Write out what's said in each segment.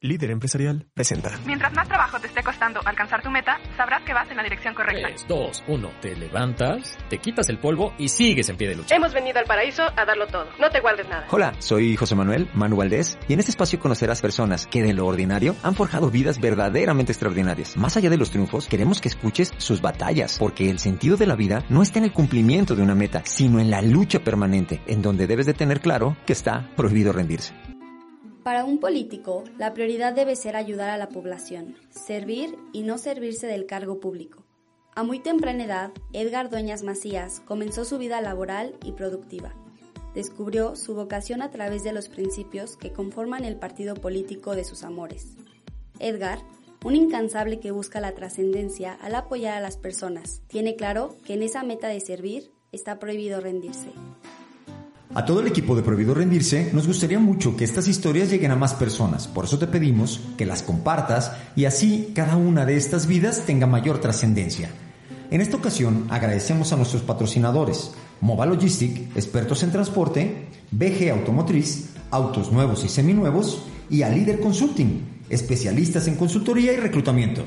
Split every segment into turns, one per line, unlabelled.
Líder Empresarial presenta.
Mientras más trabajo te esté costando alcanzar tu meta, sabrás que vas en la dirección correcta.
3, 2, 1. Te levantas, te quitas el polvo y sigues en pie de lucha.
Hemos venido al paraíso a darlo todo. No te guardes nada.
Hola, soy José Manuel Manu Valdés y en este espacio conocerás personas que de lo ordinario han forjado vidas verdaderamente extraordinarias. Más allá de los triunfos, queremos que escuches sus batallas, porque el sentido de la vida no está en el cumplimiento de una meta, sino en la lucha permanente, en donde debes de tener claro que está prohibido rendirse.
Para un político, la prioridad debe ser ayudar a la población, servir y no servirse del cargo público. A muy temprana edad, Edgar Dueñas Macías comenzó su vida laboral y productiva. Descubrió su vocación a través de los principios que conforman el partido político de sus amores. Edgar, un incansable que busca la trascendencia al apoyar a las personas, tiene claro que en esa meta de servir está prohibido rendirse.
A todo el equipo de Prohibido Rendirse nos gustaría mucho que estas historias lleguen a más personas, por eso te pedimos que las compartas y así cada una de estas vidas tenga mayor trascendencia. En esta ocasión agradecemos a nuestros patrocinadores, Mova Logistic, expertos en transporte, BG Automotriz, autos nuevos y seminuevos, y a Líder Consulting, especialistas en consultoría y reclutamiento.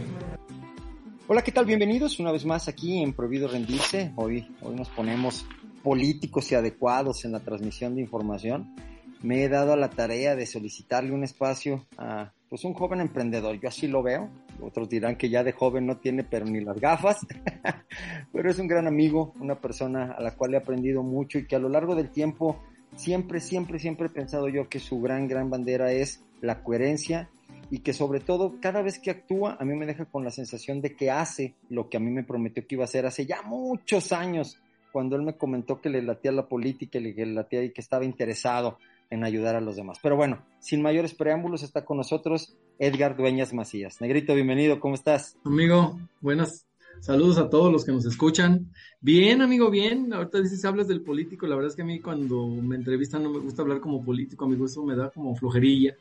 Hola, ¿qué tal? Bienvenidos una vez más aquí en Prohibido Rendirse. Hoy, hoy nos ponemos políticos y adecuados en la transmisión de información, me he dado a la tarea de solicitarle un espacio a pues un joven emprendedor, yo así lo veo, otros dirán que ya de joven no tiene pero ni las gafas, pero es un gran amigo, una persona a la cual he aprendido mucho y que a lo largo del tiempo siempre, siempre, siempre he pensado yo que su gran, gran bandera es la coherencia y que sobre todo cada vez que actúa a mí me deja con la sensación de que hace lo que a mí me prometió que iba a hacer hace ya muchos años cuando él me comentó que le latía la política y que le latía y que estaba interesado en ayudar a los demás. Pero bueno, sin mayores preámbulos, está con nosotros Edgar Dueñas Macías. Negrito, bienvenido, ¿cómo estás?
Amigo, buenas. Saludos a todos los que nos escuchan. Bien, amigo, bien. Ahorita dices, hablas del político. La verdad es que a mí cuando me entrevistan no me gusta hablar como político. A mi gusto me da como flojerilla.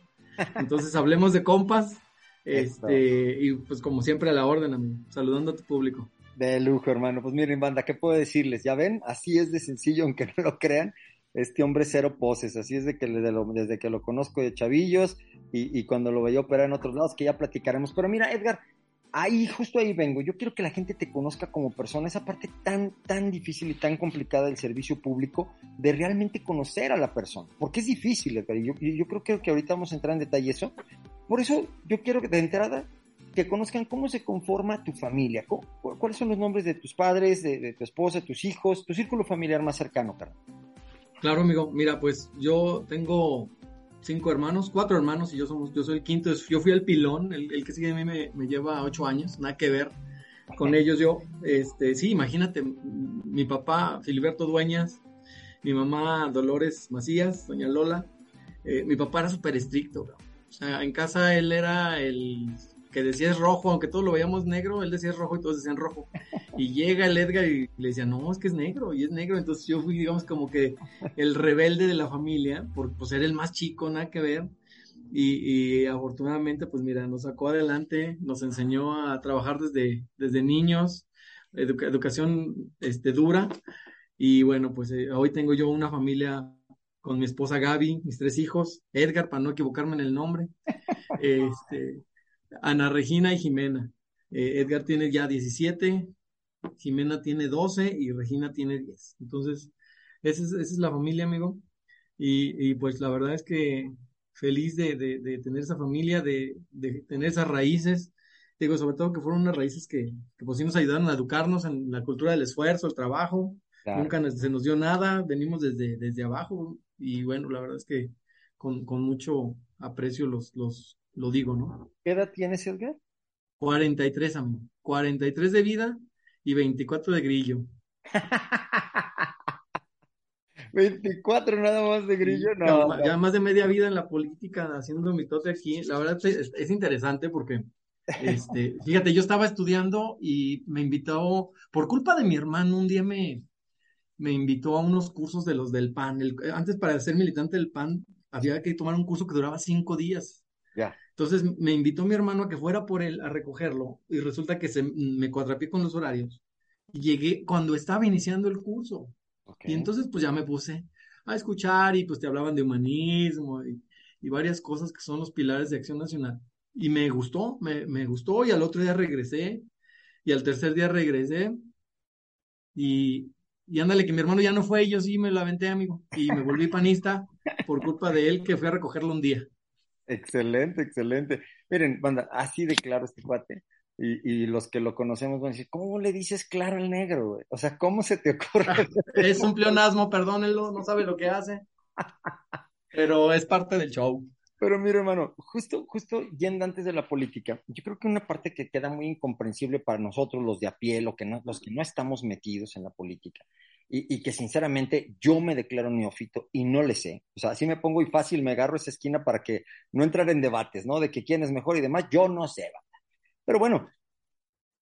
Entonces hablemos de compas. Este, y pues como siempre a la orden, amigo. Saludando a tu público.
De lujo, hermano. Pues miren, banda, ¿qué puedo decirles? Ya ven, así es de sencillo, aunque no lo crean. Este hombre cero poses, así es de que desde que lo conozco de chavillos y, cuando lo veía operar en otros lados, que ya platicaremos. Pero mira, Edgar, ahí, justo ahí vengo. Yo quiero que la gente te conozca como persona, esa parte tan, tan difícil y tan complicada del servicio público, de realmente conocer a la persona. Porque es difícil. Y yo, yo creo que ahorita vamos a entrar en detalle eso. Por eso yo quiero que de entrada que conozcan cómo se conforma tu familia, cuáles son los nombres de tus padres, de, tu esposa, tus hijos, tu círculo familiar más cercano, Carlos.
Claro, amigo. Mira, pues yo tengo cinco hermanos, cuatro hermanos y yo somos, yo soy el quinto. Yo fui el pilón, el, que sigue de mí me, me, lleva ocho años, nada que ver con ellos. Yo, este, sí, imagínate, mi papá Filiberto Dueñas, mi mamá Dolores Macías, doña Lola. Eh, mi papá era súper estricto, o sea, en casa él era el que decía es rojo, aunque todos lo veíamos negro, él decía es rojo y todos decían rojo. Y llega el Edgar y le decía, no, es que es negro, y es negro. Entonces yo fui, digamos, como que el rebelde de la familia, por pues, ser el más chico, nada que ver. Y, afortunadamente, pues mira, nos sacó adelante, nos enseñó a trabajar desde, desde niños, educación este, dura. Y bueno, pues eh, hoy tengo yo una familia con mi esposa Gaby, mis tres hijos, Edgar, para no equivocarme en el nombre. Este, Ana Regina y Jimena. Eh, Edgar tiene ya 17, Jimena tiene 12 y Regina tiene 10. Entonces, esa es, la familia, amigo. Y, pues la verdad es que feliz de, tener esa familia, de, tener esas raíces. Digo, sobre todo que fueron unas raíces que, que pues sí nos ayudaron a educarnos en la cultura del esfuerzo, el trabajo. Nunca se nos dio nada, venimos desde, desde abajo y bueno, la verdad es que con, con mucho aprecio los, los, lo digo, ¿no?
¿Qué edad tienes, Edgar?
43, amigo. 43 de vida y 24 de grillo.
24 nada más de grillo, no.
Ya más de media vida en la política haciendo mi tote aquí. La verdad es, es interesante porque, este, fíjate, yo estaba estudiando y me invitó, por culpa de mi hermano, un día me, me invitó a unos cursos de los del PAN. antes para ser militante del PAN había que tomar un curso que duraba cinco días.
Ya.
Entonces me invitó mi hermano a que fuera por él a recogerlo y resulta que se me cuadrapié con los horarios y llegué cuando estaba iniciando el curso. Y entonces pues ya me puse a escuchar y pues te hablaban de humanismo y, varias cosas que son los pilares de acción nacional. Y me gustó, me, me gustó y al otro día regresé y al tercer día regresé y, y ándale, que mi hermano ya no fue, y yo sí me lo aventé, amigo. Y me volví panista por culpa de él, que fui a recogerlo un día.
Excelente, excelente. Miren, banda, así de claro este cuate. Y, y, los que lo conocemos van a decir, ¿cómo le dices claro al negro? O sea, ¿cómo se te ocurre?
es un pleonasmo, perdónenlo, no sabe lo que hace. Pero es parte del show.
Pero mira, hermano, justo, justo yendo antes de la política, yo creo que una parte que queda muy incomprensible para nosotros, los de a pie, lo que no, los que no estamos metidos en la política, y, que sinceramente yo me declaro neófito y no le sé. O sea, así me pongo y fácil me agarro esa esquina para que no entrar en debates, ¿no? De que quién es mejor y demás, yo no sé, Pero bueno,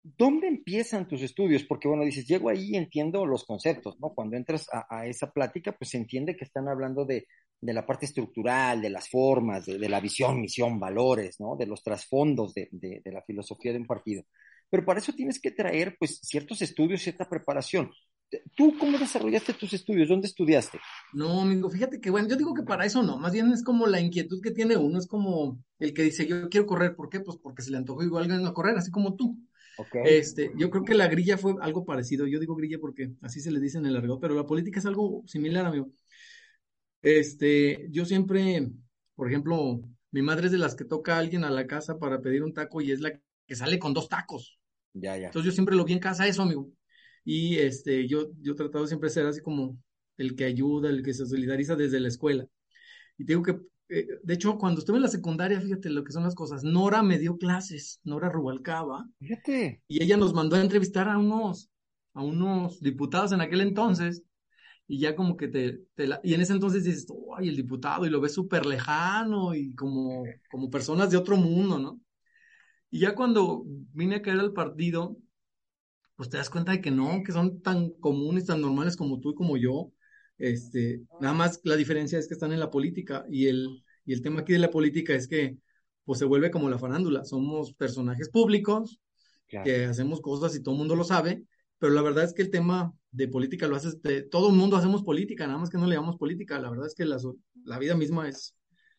¿dónde empiezan tus estudios? Porque, bueno, dices, llego ahí y entiendo los conceptos, ¿no? Cuando entras a, esa plática, pues se entiende que están hablando de de la parte estructural, de las formas, de, la visión, misión, valores, ¿no? De los trasfondos de, de, la filosofía de un partido. Pero para eso tienes que traer, pues, ciertos estudios, cierta preparación. ¿Tú cómo desarrollaste tus estudios? ¿Dónde estudiaste?
No, amigo, fíjate que, bueno, yo digo que para eso no, más bien es como la inquietud que tiene uno, es como el que dice, yo quiero correr, ¿por qué? Pues porque se le antojó igual a correr, así como tú.
Okay.
Este, yo creo que la grilla fue algo parecido, yo digo grilla porque así se le dice en el argot, pero la política es algo similar, amigo. Este, yo siempre, por ejemplo, mi madre es de las que toca a alguien a la casa para pedir un taco y es la que sale con dos tacos.
Ya, ya.
Entonces yo siempre lo vi en casa eso, amigo. Y este, yo, yo he tratado siempre de ser así como el que ayuda, el que se solidariza desde la escuela. Y te digo que, eh, de hecho, cuando estuve en la secundaria, fíjate lo que son las cosas. Nora me dio clases, Nora Rubalcaba.
Fíjate.
Y ella nos mandó a entrevistar a unos, a unos diputados en aquel entonces y ya como que te, y en ese entonces dices, ay, el diputado, y lo ves súper lejano y como, como personas de otro mundo, ¿no? Y ya cuando vine a caer al partido, pues te das cuenta de que no, que son tan comunes, tan normales como tú y como yo. Este, nada más la diferencia es que están en la política y el, y el tema aquí de la política es que pues se vuelve como la farándula, somos personajes públicos que hacemos cosas y todo el mundo lo sabe, pero la verdad es que el tema de política lo haces, de, todo el mundo hacemos política, nada más que no le llamamos política, la verdad es que la, la vida misma es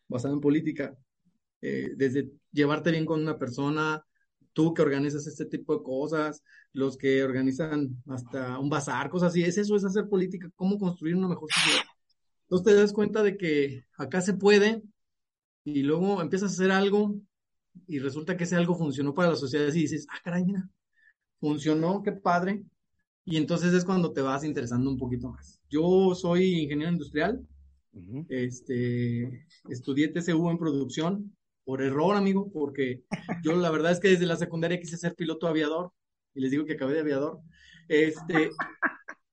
basada en política, eh, desde llevarte bien con una persona, tú que organizas este tipo de cosas, los que organizan hasta un bazar, cosas así, es eso, es hacer política, cómo construir una mejor sociedad. Entonces te das cuenta de que acá se puede y luego empiezas a hacer algo y resulta que ese algo funcionó para la sociedad y dices, ah, caray, mira, funcionó, qué padre, y entonces es cuando te vas interesando un poquito más. Yo soy ingeniero industrial, este, estudié TCU en producción, por error, amigo, porque yo la verdad es que desde la secundaria quise ser piloto aviador, y les digo que acabé de aviador. Este,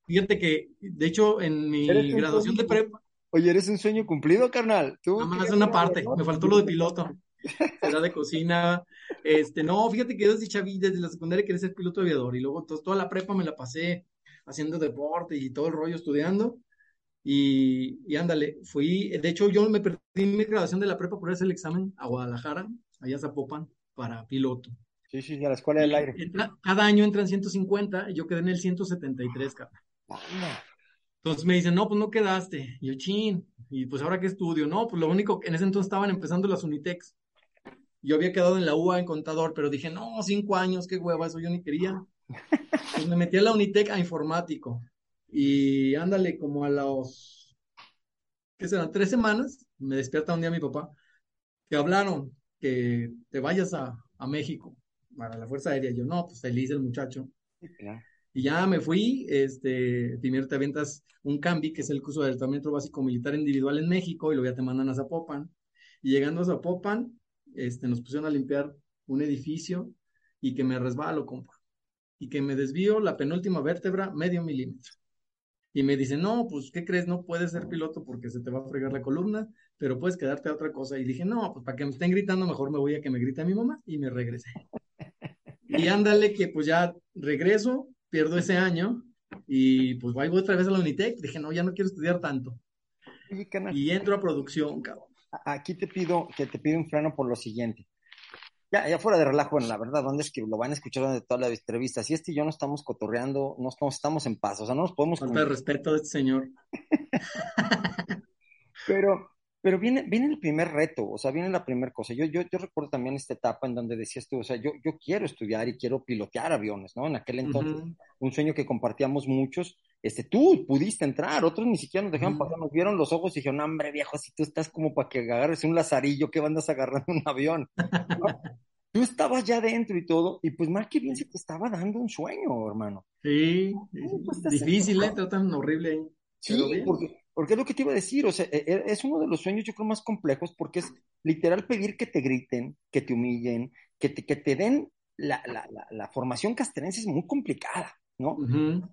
fíjate que, de hecho, en mi graduación de prepa.
Oye, eres un sueño cumplido, carnal.
¿Tú nada más una parte, me faltó lo de piloto. Era de cocina. Este, no, fíjate que yo desde chaví, desde la secundaria quería ser piloto aviador y luego toda la prepa me la pasé haciendo deporte y todo el rollo estudiando. Y, y ándale, fui, de hecho yo me perdí mi graduación de la prepa por hacer el examen a Guadalajara, allá a Zapopan, para piloto.
Sí, sí, a la escuela del aire.
cada año entran 150 y yo quedé en el 173, cara. Entonces me dicen, no, pues no quedaste. Y yo, chin, y pues ahora qué estudio, no, pues lo único, en ese entonces estaban empezando las Unitex. Yo había quedado en la UA en contador, pero dije, no, cinco años, qué hueva, eso yo ni quería. Pues me metí a la Unitec a informático. Y ándale, como a los, ¿qué serán? Tres semanas, me despierta un día mi papá, que hablaron que te vayas a, a México para la Fuerza Aérea. Yo, no, pues feliz el muchacho. Y ya me fui, este, primero te aventas un CAMBI, que es el curso de tratamiento básico militar individual en México, y luego ya te mandan a Zapopan. Y llegando a Zapopan, este, nos pusieron a limpiar un edificio y que me resbalo, compa. Y que me desvío la penúltima vértebra medio milímetro. Y me dice, no, pues, ¿qué crees? No puedes ser piloto porque se te va a fregar la columna, pero puedes quedarte a otra cosa. Y dije, no, pues para que me estén gritando, mejor me voy a que me grite mi mamá y me regresé. Y ándale que pues ya regreso, pierdo ese año y pues voy otra vez a la Unitec. Dije, no, ya no quiero estudiar tanto. Y entro a producción, cabrón.
Aquí te pido que te pido un freno por lo siguiente. Ya, ya fuera de relajo, bueno, la verdad, ¿dónde es que lo van a escuchar durante toda la entrevista? Si este y yo no estamos cotorreando, no estamos, estamos en paz, o sea, no nos podemos...
Falta de respeto de este señor.
pero, pero viene, viene el primer reto, o sea, viene la primera cosa. Yo, yo, yo recuerdo también esta etapa en donde decías tú, o sea, yo, yo quiero estudiar y quiero pilotear aviones, ¿no? En aquel entonces, un sueño que compartíamos muchos. Este, tú pudiste entrar, otros ni siquiera nos dejaron pasar, nos vieron los ojos y dijeron, hombre, viejo, si tú estás como para que agarres un lazarillo, ¿qué andas agarrando un avión? tú estabas ya dentro y todo, y pues más que bien se te estaba dando un sueño, hermano.
Sí, difícil, ¿eh? Tratan horrible.
Sí, porque porque es lo que te iba a decir, o sea, e, e, es uno de los sueños yo creo más complejos porque es literal pedir que te griten, que te humillen, que te, que te den la, la, la, formación castrense es muy complicada, ¿no?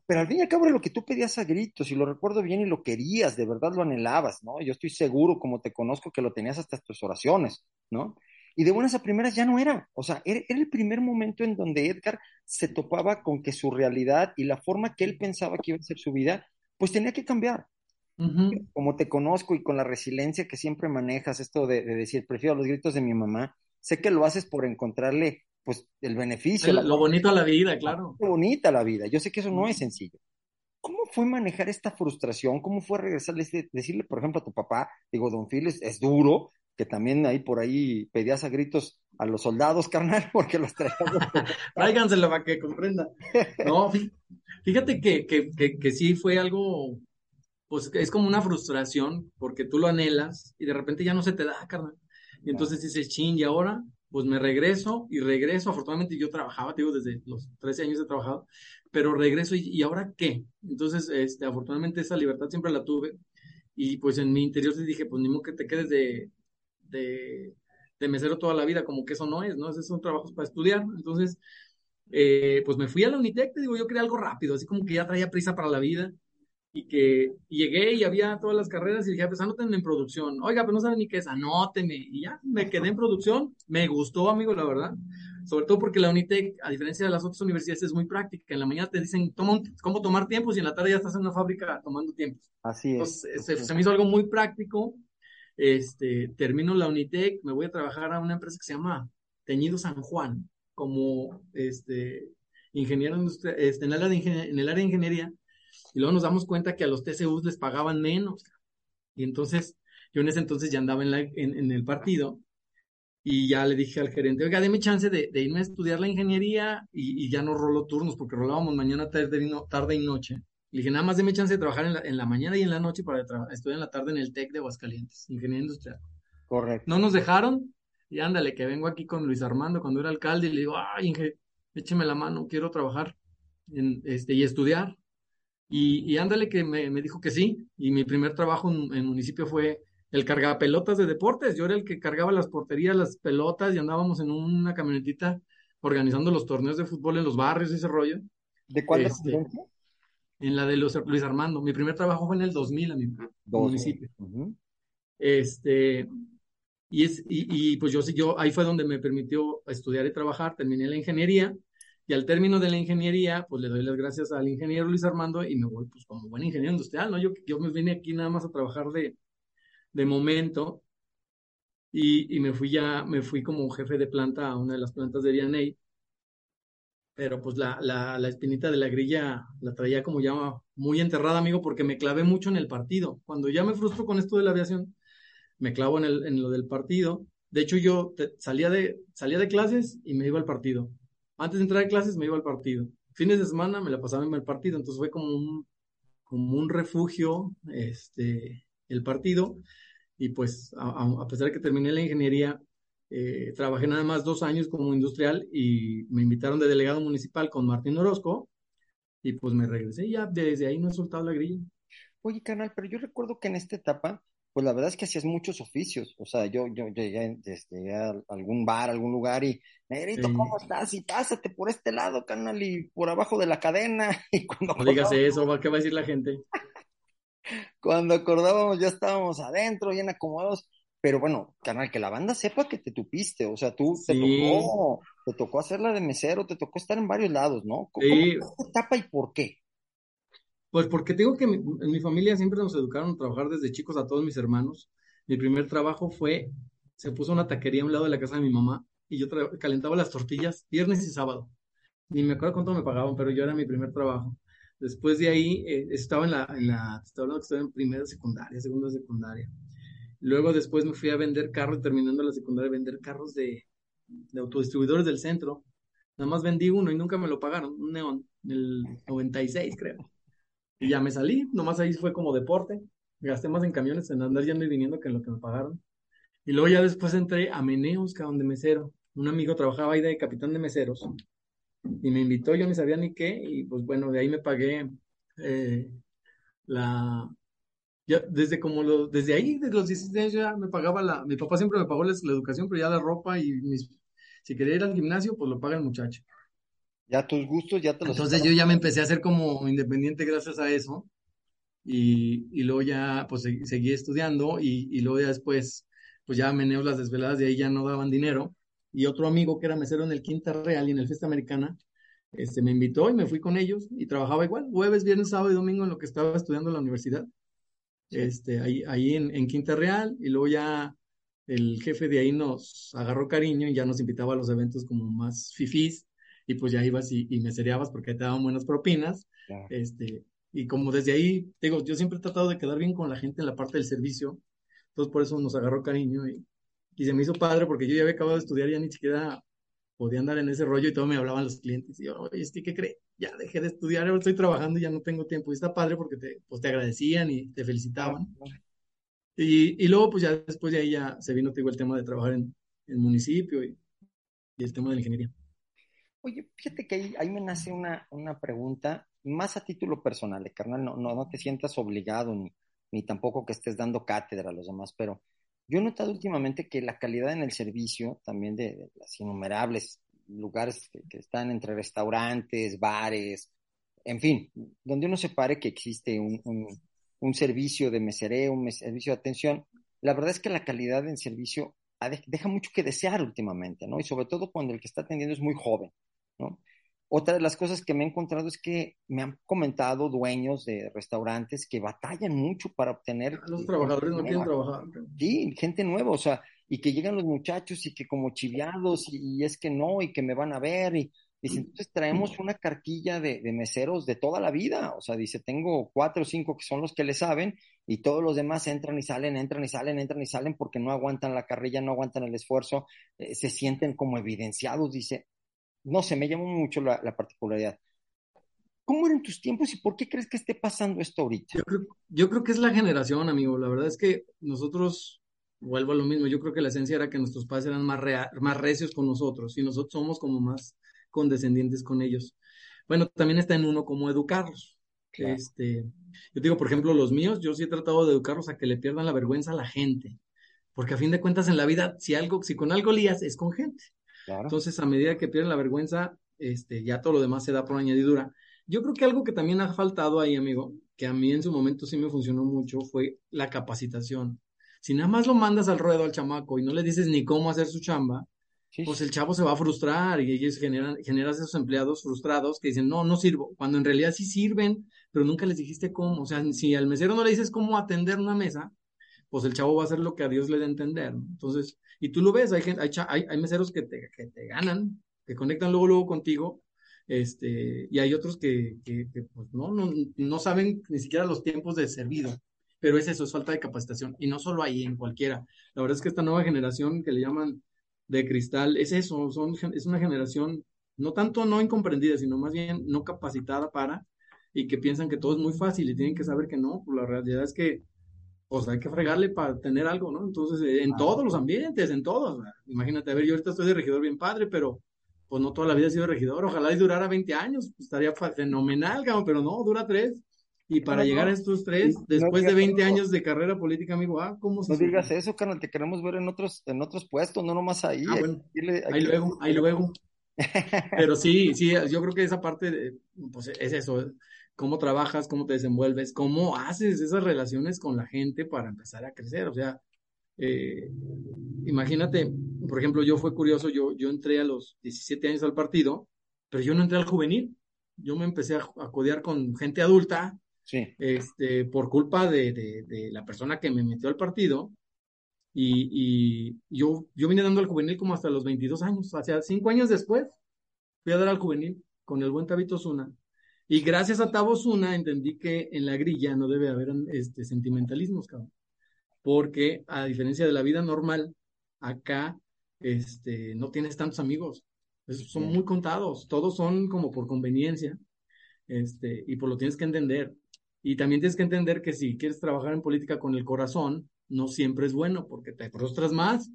Pero al fin y al cabo era lo que tú pedías a gritos, y lo recuerdo bien y lo querías, de verdad lo anhelabas, ¿no? Yo estoy seguro, como te conozco, que lo tenías hasta tus oraciones, ¿no? Y de buenas a primeras ya no era, o sea, era, era el primer momento en donde Edgar se topaba con que su realidad y la forma que él pensaba que iba a ser su vida, pues tenía que cambiar. Como te conozco y con la resiliencia que siempre manejas, esto de, decir, prefiero los gritos de mi mamá, sé que lo haces por encontrarle pues el beneficio.
lo bonito a la vida, claro.
Lo bonita la vida. Yo sé que eso no es sencillo. ¿Cómo fue manejar esta frustración? ¿Cómo fue regresarle, decirle, por ejemplo, a tu papá, digo, don Phil, es, duro, que también ahí por ahí pedías a gritos a los soldados, carnal, porque los traías.
Tráiganselo para que comprenda. No, fíjate que, que, que, que, sí fue algo pues es como una frustración porque tú lo anhelas y de repente ya no se te da, carnal. Y entonces dices, ching, y ahora pues me regreso y regreso. Afortunadamente yo trabajaba, digo, desde los 13 años he trabajado, pero regreso y, ahora qué? Entonces, este, afortunadamente esa libertad siempre la tuve y pues en mi interior te dije, pues ni modo que te quedes de, de, de mesero toda la vida, como que eso no es, ¿no? Esos son trabajos para estudiar. Entonces, eh, pues me fui a la Unitec, te digo, yo quería algo rápido, así como que ya traía prisa para la vida y que llegué y había todas las carreras y dije, ah, pues anótenme en producción. Oiga, pero no saben ni qué es, anótenme. Y ya me quedé en producción. Me gustó, amigo, la verdad. Sobre todo porque la Unitec, a diferencia de las otras universidades, es muy práctica. En la mañana te dicen cómo tomar tiempos y en la tarde ya estás en una fábrica tomando tiempos.
Así es.
Entonces, se, me hizo algo muy práctico. Este, termino la Unitec, me voy a trabajar a una empresa que se llama Teñido San Juan, como este, ingeniero este, en, el área de en el área de ingeniería y luego nos damos cuenta que a los TCUs les pagaban menos. Y entonces, yo en ese entonces ya andaba en, la, en, el partido y ya le dije al gerente, oiga, deme chance de, irme a estudiar la ingeniería y, ya no rolo turnos porque rolábamos mañana, tarde y, tarde y noche. Le dije, nada más deme chance de trabajar en la, en la mañana y en la noche para estudiar en la tarde en el TEC de Aguascalientes, ingeniería industrial.
Correcto.
No nos dejaron y ándale, que vengo aquí con Luis Armando cuando era alcalde y le digo, ay, Inge, écheme la mano, quiero trabajar en, este, y estudiar. Y, ándale que me, dijo que sí. Y mi primer trabajo en, municipio fue el cargapelotas de deportes. Yo era el que cargaba las porterías, las pelotas y andábamos en una camionetita organizando los torneos de fútbol en los barrios, ese rollo.
¿De cuál este,
En la de Luis Armando. Mi primer trabajo fue en el 2000 a mi municipio. Este, y, es, y, y, pues yo, yo, ahí fue donde me permitió estudiar y trabajar. Terminé la ingeniería y al término de la ingeniería, pues le doy las gracias al ingeniero Luis Armando y me voy pues como buen ingeniero industrial, ¿no? Yo, yo me vine aquí nada más a trabajar de, de momento y, y, me fui ya, me fui como jefe de planta a una de las plantas de DNA. Pero pues la, la, la espinita de la grilla la traía como ya muy enterrada, amigo, porque me clavé mucho en el partido. Cuando ya me frustro con esto de la aviación, me clavo en, el, en lo del partido. De hecho, yo salía, de, salía de clases y me iba al partido antes de entrar a clases me iba al partido. Fines de semana me la pasaba en el partido, entonces fue como un, como un refugio este, el partido. Y pues a, pesar de que terminé la ingeniería, eh, trabajé nada más dos años como industrial y me invitaron de delegado municipal con Martín Orozco y pues me regresé y ya desde ahí no he soltado la grilla.
Oye, canal, pero yo recuerdo que en esta etapa pues la verdad es que hacías muchos oficios. O sea, yo, yo, llegué, este, a algún bar, algún lugar y, Negrito, ¿cómo estás? Y pásate por este lado, canal, y por abajo de la cadena. Y
cuando no digas eso, ¿qué va a decir la gente?
Cuando acordábamos ya estábamos adentro, bien acomodados. Pero bueno, carnal, que la banda sepa que te tupiste, o sea, tú te tocó, te tocó hacerla de mesero, te tocó estar en varios lados, ¿no? ¿Cómo,
Sí.
¿Cómo etapa y por qué?
Pues porque tengo que mi- en mi familia siempre nos educaron a trabajar desde chicos a todos mis hermanos. Mi primer trabajo fue, se puso una taquería a un lado de la casa de mi mamá y yo calentaba las tortillas viernes y sábado. Ni me acuerdo cuánto me pagaban, pero yo era mi primer trabajo. Después de ahí eh, estaba en la, en la, estaba que estaba en primera secundaria, segunda secundaria. Luego después me fui a vender carros, terminando la secundaria, vender carros de, de autodistribuidores del centro. Nada más vendí uno y nunca me lo pagaron, un neón, en el 96 creo. Y ya me salí, nomás ahí fue como deporte. Gasté más en camiones, en andar yendo y viniendo que en lo que me pagaron. Y luego ya después entré a Meneos, cabrón, de mesero. Un amigo trabajaba ahí de capitán de meseros. Y me invitó, yo ni sabía ni qué. Y pues bueno, de ahí me pagué eh, la... Ya, desde como lo, desde ahí, desde los 16 años ya me pagaba la... Mi papá siempre me pagó la, la educación, pero ya la ropa y mis... Si quería ir al gimnasio, pues lo paga el muchacho.
Ya tus gustos ya te los
Entonces yo ya me empecé a hacer como independiente gracias a eso. Y, y luego ya pues se- seguí estudiando y, y luego ya después pues ya meneos las desveladas de ahí ya no daban dinero. Y otro amigo que era mesero en el Quinta Real y en el Fiesta Americana este, me invitó y me fui con ellos y trabajaba igual jueves, viernes, sábado y domingo en lo que estaba estudiando en la universidad. Este, ahí, ahí en, en Quinta Real y luego ya el jefe de ahí nos agarró cariño y ya nos invitaba a los eventos como más fifís y pues ya ibas y, y mesereabas porque te daban buenas propinas.
Claro.
Este, y como desde ahí, digo, yo siempre he tratado de quedar bien con la gente en la parte del servicio, entonces por eso nos agarró cariño y, y se me hizo padre porque yo ya había acabado de estudiar y ya ni siquiera podía andar en ese rollo y todo me hablaban los clientes y yo, oye, ¿este qué cree? Ya dejé de estudiar, ahora estoy trabajando y ya no tengo tiempo. Y está padre porque te, pues, te agradecían y te felicitaban. Y, y luego, pues ya después de ahí ya se vino, te digo, el tema de trabajar en el municipio y, y el tema de la ingeniería.
Oye, fíjate que ahí, ahí me nace una, una pregunta, más a título personal, eh, carnal, no, no, no te sientas obligado ni, ni tampoco que estés dando cátedra a los demás, pero yo he notado últimamente que la calidad en el servicio, también de, de las innumerables lugares que, están entre restaurantes, bares, en fin, donde uno se pare que existe un, un, servicio de mesereo, un servicio de atención, la verdad es que la calidad en servicio deja mucho que desear últimamente, ¿no? Y sobre todo cuando el que está atendiendo es muy joven, ¿no? Otra de las cosas que me he encontrado es que me han comentado dueños de restaurantes que batallan mucho para obtener...
Los trabajadores no quieren trabajar.
Sí, gente nueva, o sea, y que llegan los muchachos y que como chiviados y, y es que no, y que me van a ver, y dice, entonces traemos una cartilla de, de meseros de toda la vida, o sea, dice, tengo cuatro o cinco que son los que le saben, y todos los demás entran y salen, entran y salen, entran y salen porque no aguantan la carrilla, no aguantan el esfuerzo, eh, se sienten como evidenciados, dice, no sé, me llamó mucho la, la particularidad. ¿Cómo eran tus tiempos y por qué crees que esté pasando esto ahorita?
Yo creo, yo creo que es la generación, amigo. La verdad es que nosotros, vuelvo a lo mismo, yo creo que la esencia era que nuestros padres eran más, rea- más recios con nosotros y nosotros somos como más condescendientes con ellos. Bueno, también está en uno cómo educarlos.
Claro.
Este, yo digo, por ejemplo, los míos, yo sí he tratado de educarlos a que le pierdan la vergüenza a la gente. Porque a fin de cuentas en la vida, si algo, si con algo lías, es con gente.
Claro.
Entonces, a medida que pierden la vergüenza, este, ya todo lo demás se da por añadidura. Yo creo que algo que también ha faltado ahí, amigo, que a mí en su momento sí me funcionó mucho, fue la capacitación. Si nada más lo mandas al ruedo al chamaco y no le dices ni cómo hacer su chamba,
Sí,
pues el chavo se va a frustrar y ellos generan, generas esos empleados frustrados que dicen, no, no sirvo, cuando en realidad sí sirven, pero nunca les dijiste cómo. O sea, si al mesero no le dices cómo atender una mesa, pues el chavo va a hacer lo que a Dios le dé entender. Entonces, y tú lo ves, hay, gente, hay, hay, meseros que te, ganan, que conectan luego, luego contigo, este, y hay otros que, pues no, no, no saben ni siquiera los tiempos de servido, pero es eso, es falta de capacitación, y no solo ahí, en cualquiera. La verdad es que esta nueva generación que le llaman de cristal, es eso, son, es una generación no tanto no incomprendida, sino más bien no capacitada para, y que piensan que todo es muy fácil y tienen que saber que no, pues la realidad es que pues hay que fregarle para tener algo, ¿no? Entonces, eh, en todos los ambientes, en todos. Imagínate, a ver, yo ahorita estoy de regidor bien padre, pero pues no toda la vida he sido regidor. Ojalá y durara 20 años, pues, estaría fenomenal, cabrón, pero no, dura tres. Y para
No,
llegar a estos tres,
no
después de
digas
20
eso.
años de carrera política, amigo, ah, ¿cómo se
No digas eso, carnal, te queremos ver en otros, en otros puestos, no nomás ahí.
Ah, bueno, ahí luego, ahí luego. Pero sí, sí, yo creo que esa parte, de, pues es eso. Cómo trabajas, cómo te desenvuelves, cómo haces esas relaciones con la gente para empezar a crecer. O sea, eh, imagínate, por ejemplo, yo fue curioso, yo, yo entré a los 17 años al partido, pero yo no entré al juvenil. Yo me empecé a, a codear con gente adulta,
Sí.
este, por culpa de, de, de la persona que me metió al partido. Y, y yo, yo vine dando al juvenil como hasta los 22 años, o sea, cinco años después, fui a dar al juvenil con el buen Tabito Zuna. Y gracias a Tabo Zuna entendí que en la grilla no debe haber este, sentimentalismos, cabrón. Porque a diferencia de la vida normal, acá este, no tienes tantos amigos. Son muy contados, todos son como por conveniencia. Este, y por lo tienes que entender. Y también tienes que entender que si quieres trabajar en política con el corazón, no siempre es bueno, porque te frustras más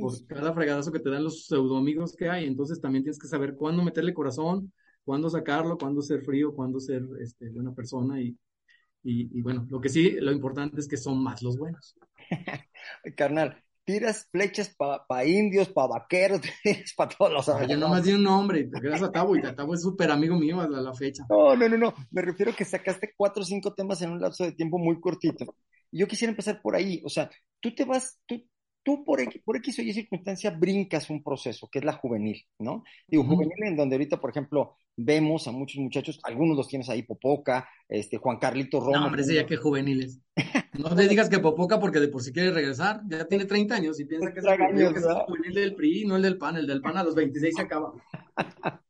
por cada fregadazo que te dan los pseudo amigos que hay. Entonces también tienes que saber cuándo meterle corazón, cuándo sacarlo, cuándo ser frío, cuándo ser este, buena persona. Y, y, y bueno, lo que sí, lo importante es que son más los buenos.
Carnal, tiras flechas para pa indios, para vaqueros, para todos los
Yo nomás di un nombre, gracias a Tabo, y Tabo es súper amigo mío a la, la, fecha.
No, no, no, no, me refiero que sacaste cuatro o cinco temas en un lapso de tiempo muy cortito. Yo quisiera empezar por ahí, o sea, tú te vas, tú, tú por, X, por X o Y circunstancia brincas un proceso, que es la juvenil, ¿no? Digo, uh -huh. juvenil en donde ahorita, por ejemplo, vemos a muchos muchachos, algunos los tienes ahí, Popoca, este, Juan Carlito Roma.
No, hombre, ese ya que juveniles. No le digas que Popoca porque de por si quiere regresar, ya tiene 30 años y piensa que es, el, años, que es el juvenil del PRI, no el del PAN, el del PAN a los 26 se acaba.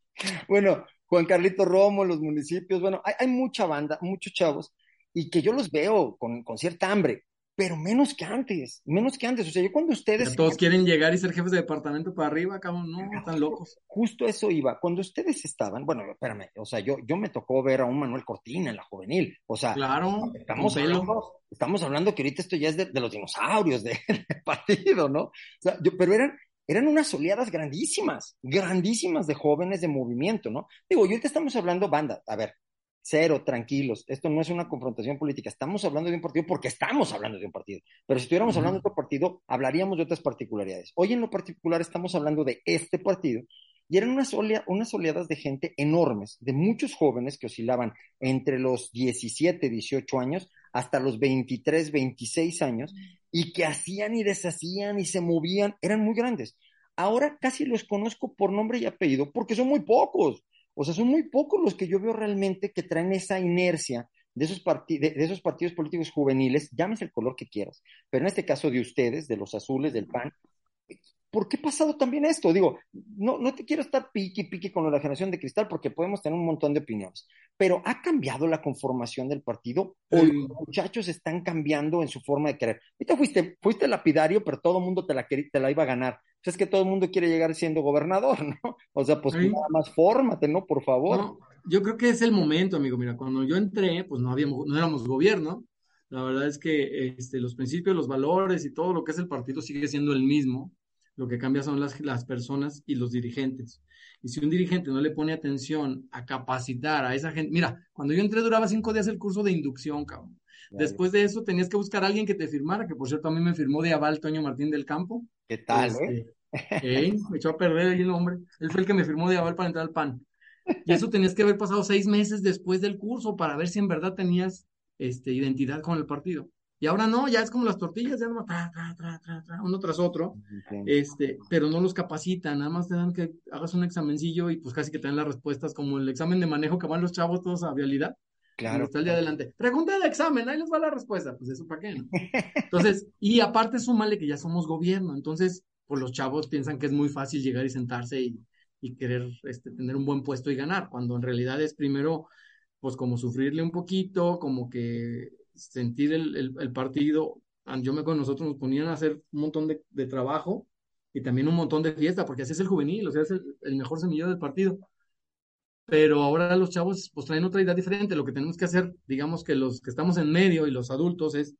bueno, Juan Carlito Romo, los municipios, bueno, hay, hay mucha banda, muchos chavos, y que yo los veo con, con cierta hambre, pero menos que antes, menos que antes. O sea, yo cuando ustedes...
Todos quieren llegar y ser jefes de departamento para arriba, cabrón, no, están locos.
Justo eso iba. Cuando ustedes estaban, bueno, espérame, o sea, yo, yo me tocó ver a un Manuel Cortina en la juvenil. O sea,
claro,
estamos, hablando, estamos hablando que ahorita esto ya es de, de los dinosaurios del de partido, ¿no? O sea, yo, pero eran, eran unas oleadas grandísimas, grandísimas de jóvenes de movimiento, ¿no? Digo, yo ahorita estamos hablando banda, a ver, cero, tranquilos, esto no es una confrontación política, estamos hablando de un partido porque estamos hablando de un partido, pero si estuviéramos uh -huh. hablando de otro partido, hablaríamos de otras particularidades. Hoy en lo particular estamos hablando de este partido y eran unas, olea, unas oleadas de gente enormes, de muchos jóvenes que oscilaban entre los 17, 18 años hasta los 23, 26 años y que hacían y deshacían y se movían, eran muy grandes. Ahora casi los conozco por nombre y apellido porque son muy pocos. O sea, son muy pocos los que yo veo realmente que traen esa inercia de esos, de, de esos partidos políticos juveniles, llámese el color que quieras, pero en este caso de ustedes, de los azules, del PAN, ¿por qué ha pasado también esto? Digo, no, no te quiero estar pique pique con la generación de cristal porque podemos tener un montón de opiniones, pero ¿ha cambiado la conformación del partido o los muchachos están cambiando en su forma de querer? Ahorita fuiste, fuiste lapidario, pero todo el mundo te la, te la iba a ganar. O sea, es que todo el mundo quiere llegar siendo gobernador, ¿no? O sea, pues sí. nada más fórmate, ¿no? Por favor.
No, yo creo que es el momento, amigo. Mira, cuando yo entré, pues no habíamos, no éramos gobierno. La verdad es que este, los principios, los valores y todo lo que es el partido sigue siendo el mismo. Lo que cambia son las, las personas y los dirigentes. Y si un dirigente no le pone atención a capacitar a esa gente, mira, cuando yo entré duraba cinco días el curso de inducción, cabrón. Después de eso tenías que buscar a alguien que te firmara, que por cierto a mí me firmó de aval Toño Martín del Campo.
¿Qué tal, este,
eh? eh? Me echó a perder ahí el hombre. Él fue el que me firmó de aval para entrar al PAN. Y eso tenías que haber pasado seis meses después del curso para ver si en verdad tenías este, identidad con el partido. Y ahora no, ya es como las tortillas, ya nomás tra, tra, tra, uno tras otro, okay. este, pero no los capacitan, nada más te dan que hagas un examencillo y pues casi que te dan las respuestas como el examen de manejo que van los chavos todos a vialidad.
Claro.
Está el día adelante. Pregunta de examen, ahí les va la respuesta. Pues eso para qué, ¿no? Entonces, y aparte súmale que ya somos gobierno, entonces, pues los chavos piensan que es muy fácil llegar y sentarse y, y querer este, tener un buen puesto y ganar, cuando en realidad es primero, pues como sufrirle un poquito, como que sentir el, el, el partido. Yo me con nosotros nos ponían a hacer un montón de, de, trabajo y también un montón de fiesta, porque así es el juvenil, o sea, es el, el mejor semillero del partido pero ahora los chavos pues traen otra idea diferente. Lo que tenemos que hacer, digamos que los que estamos en medio y los adultos es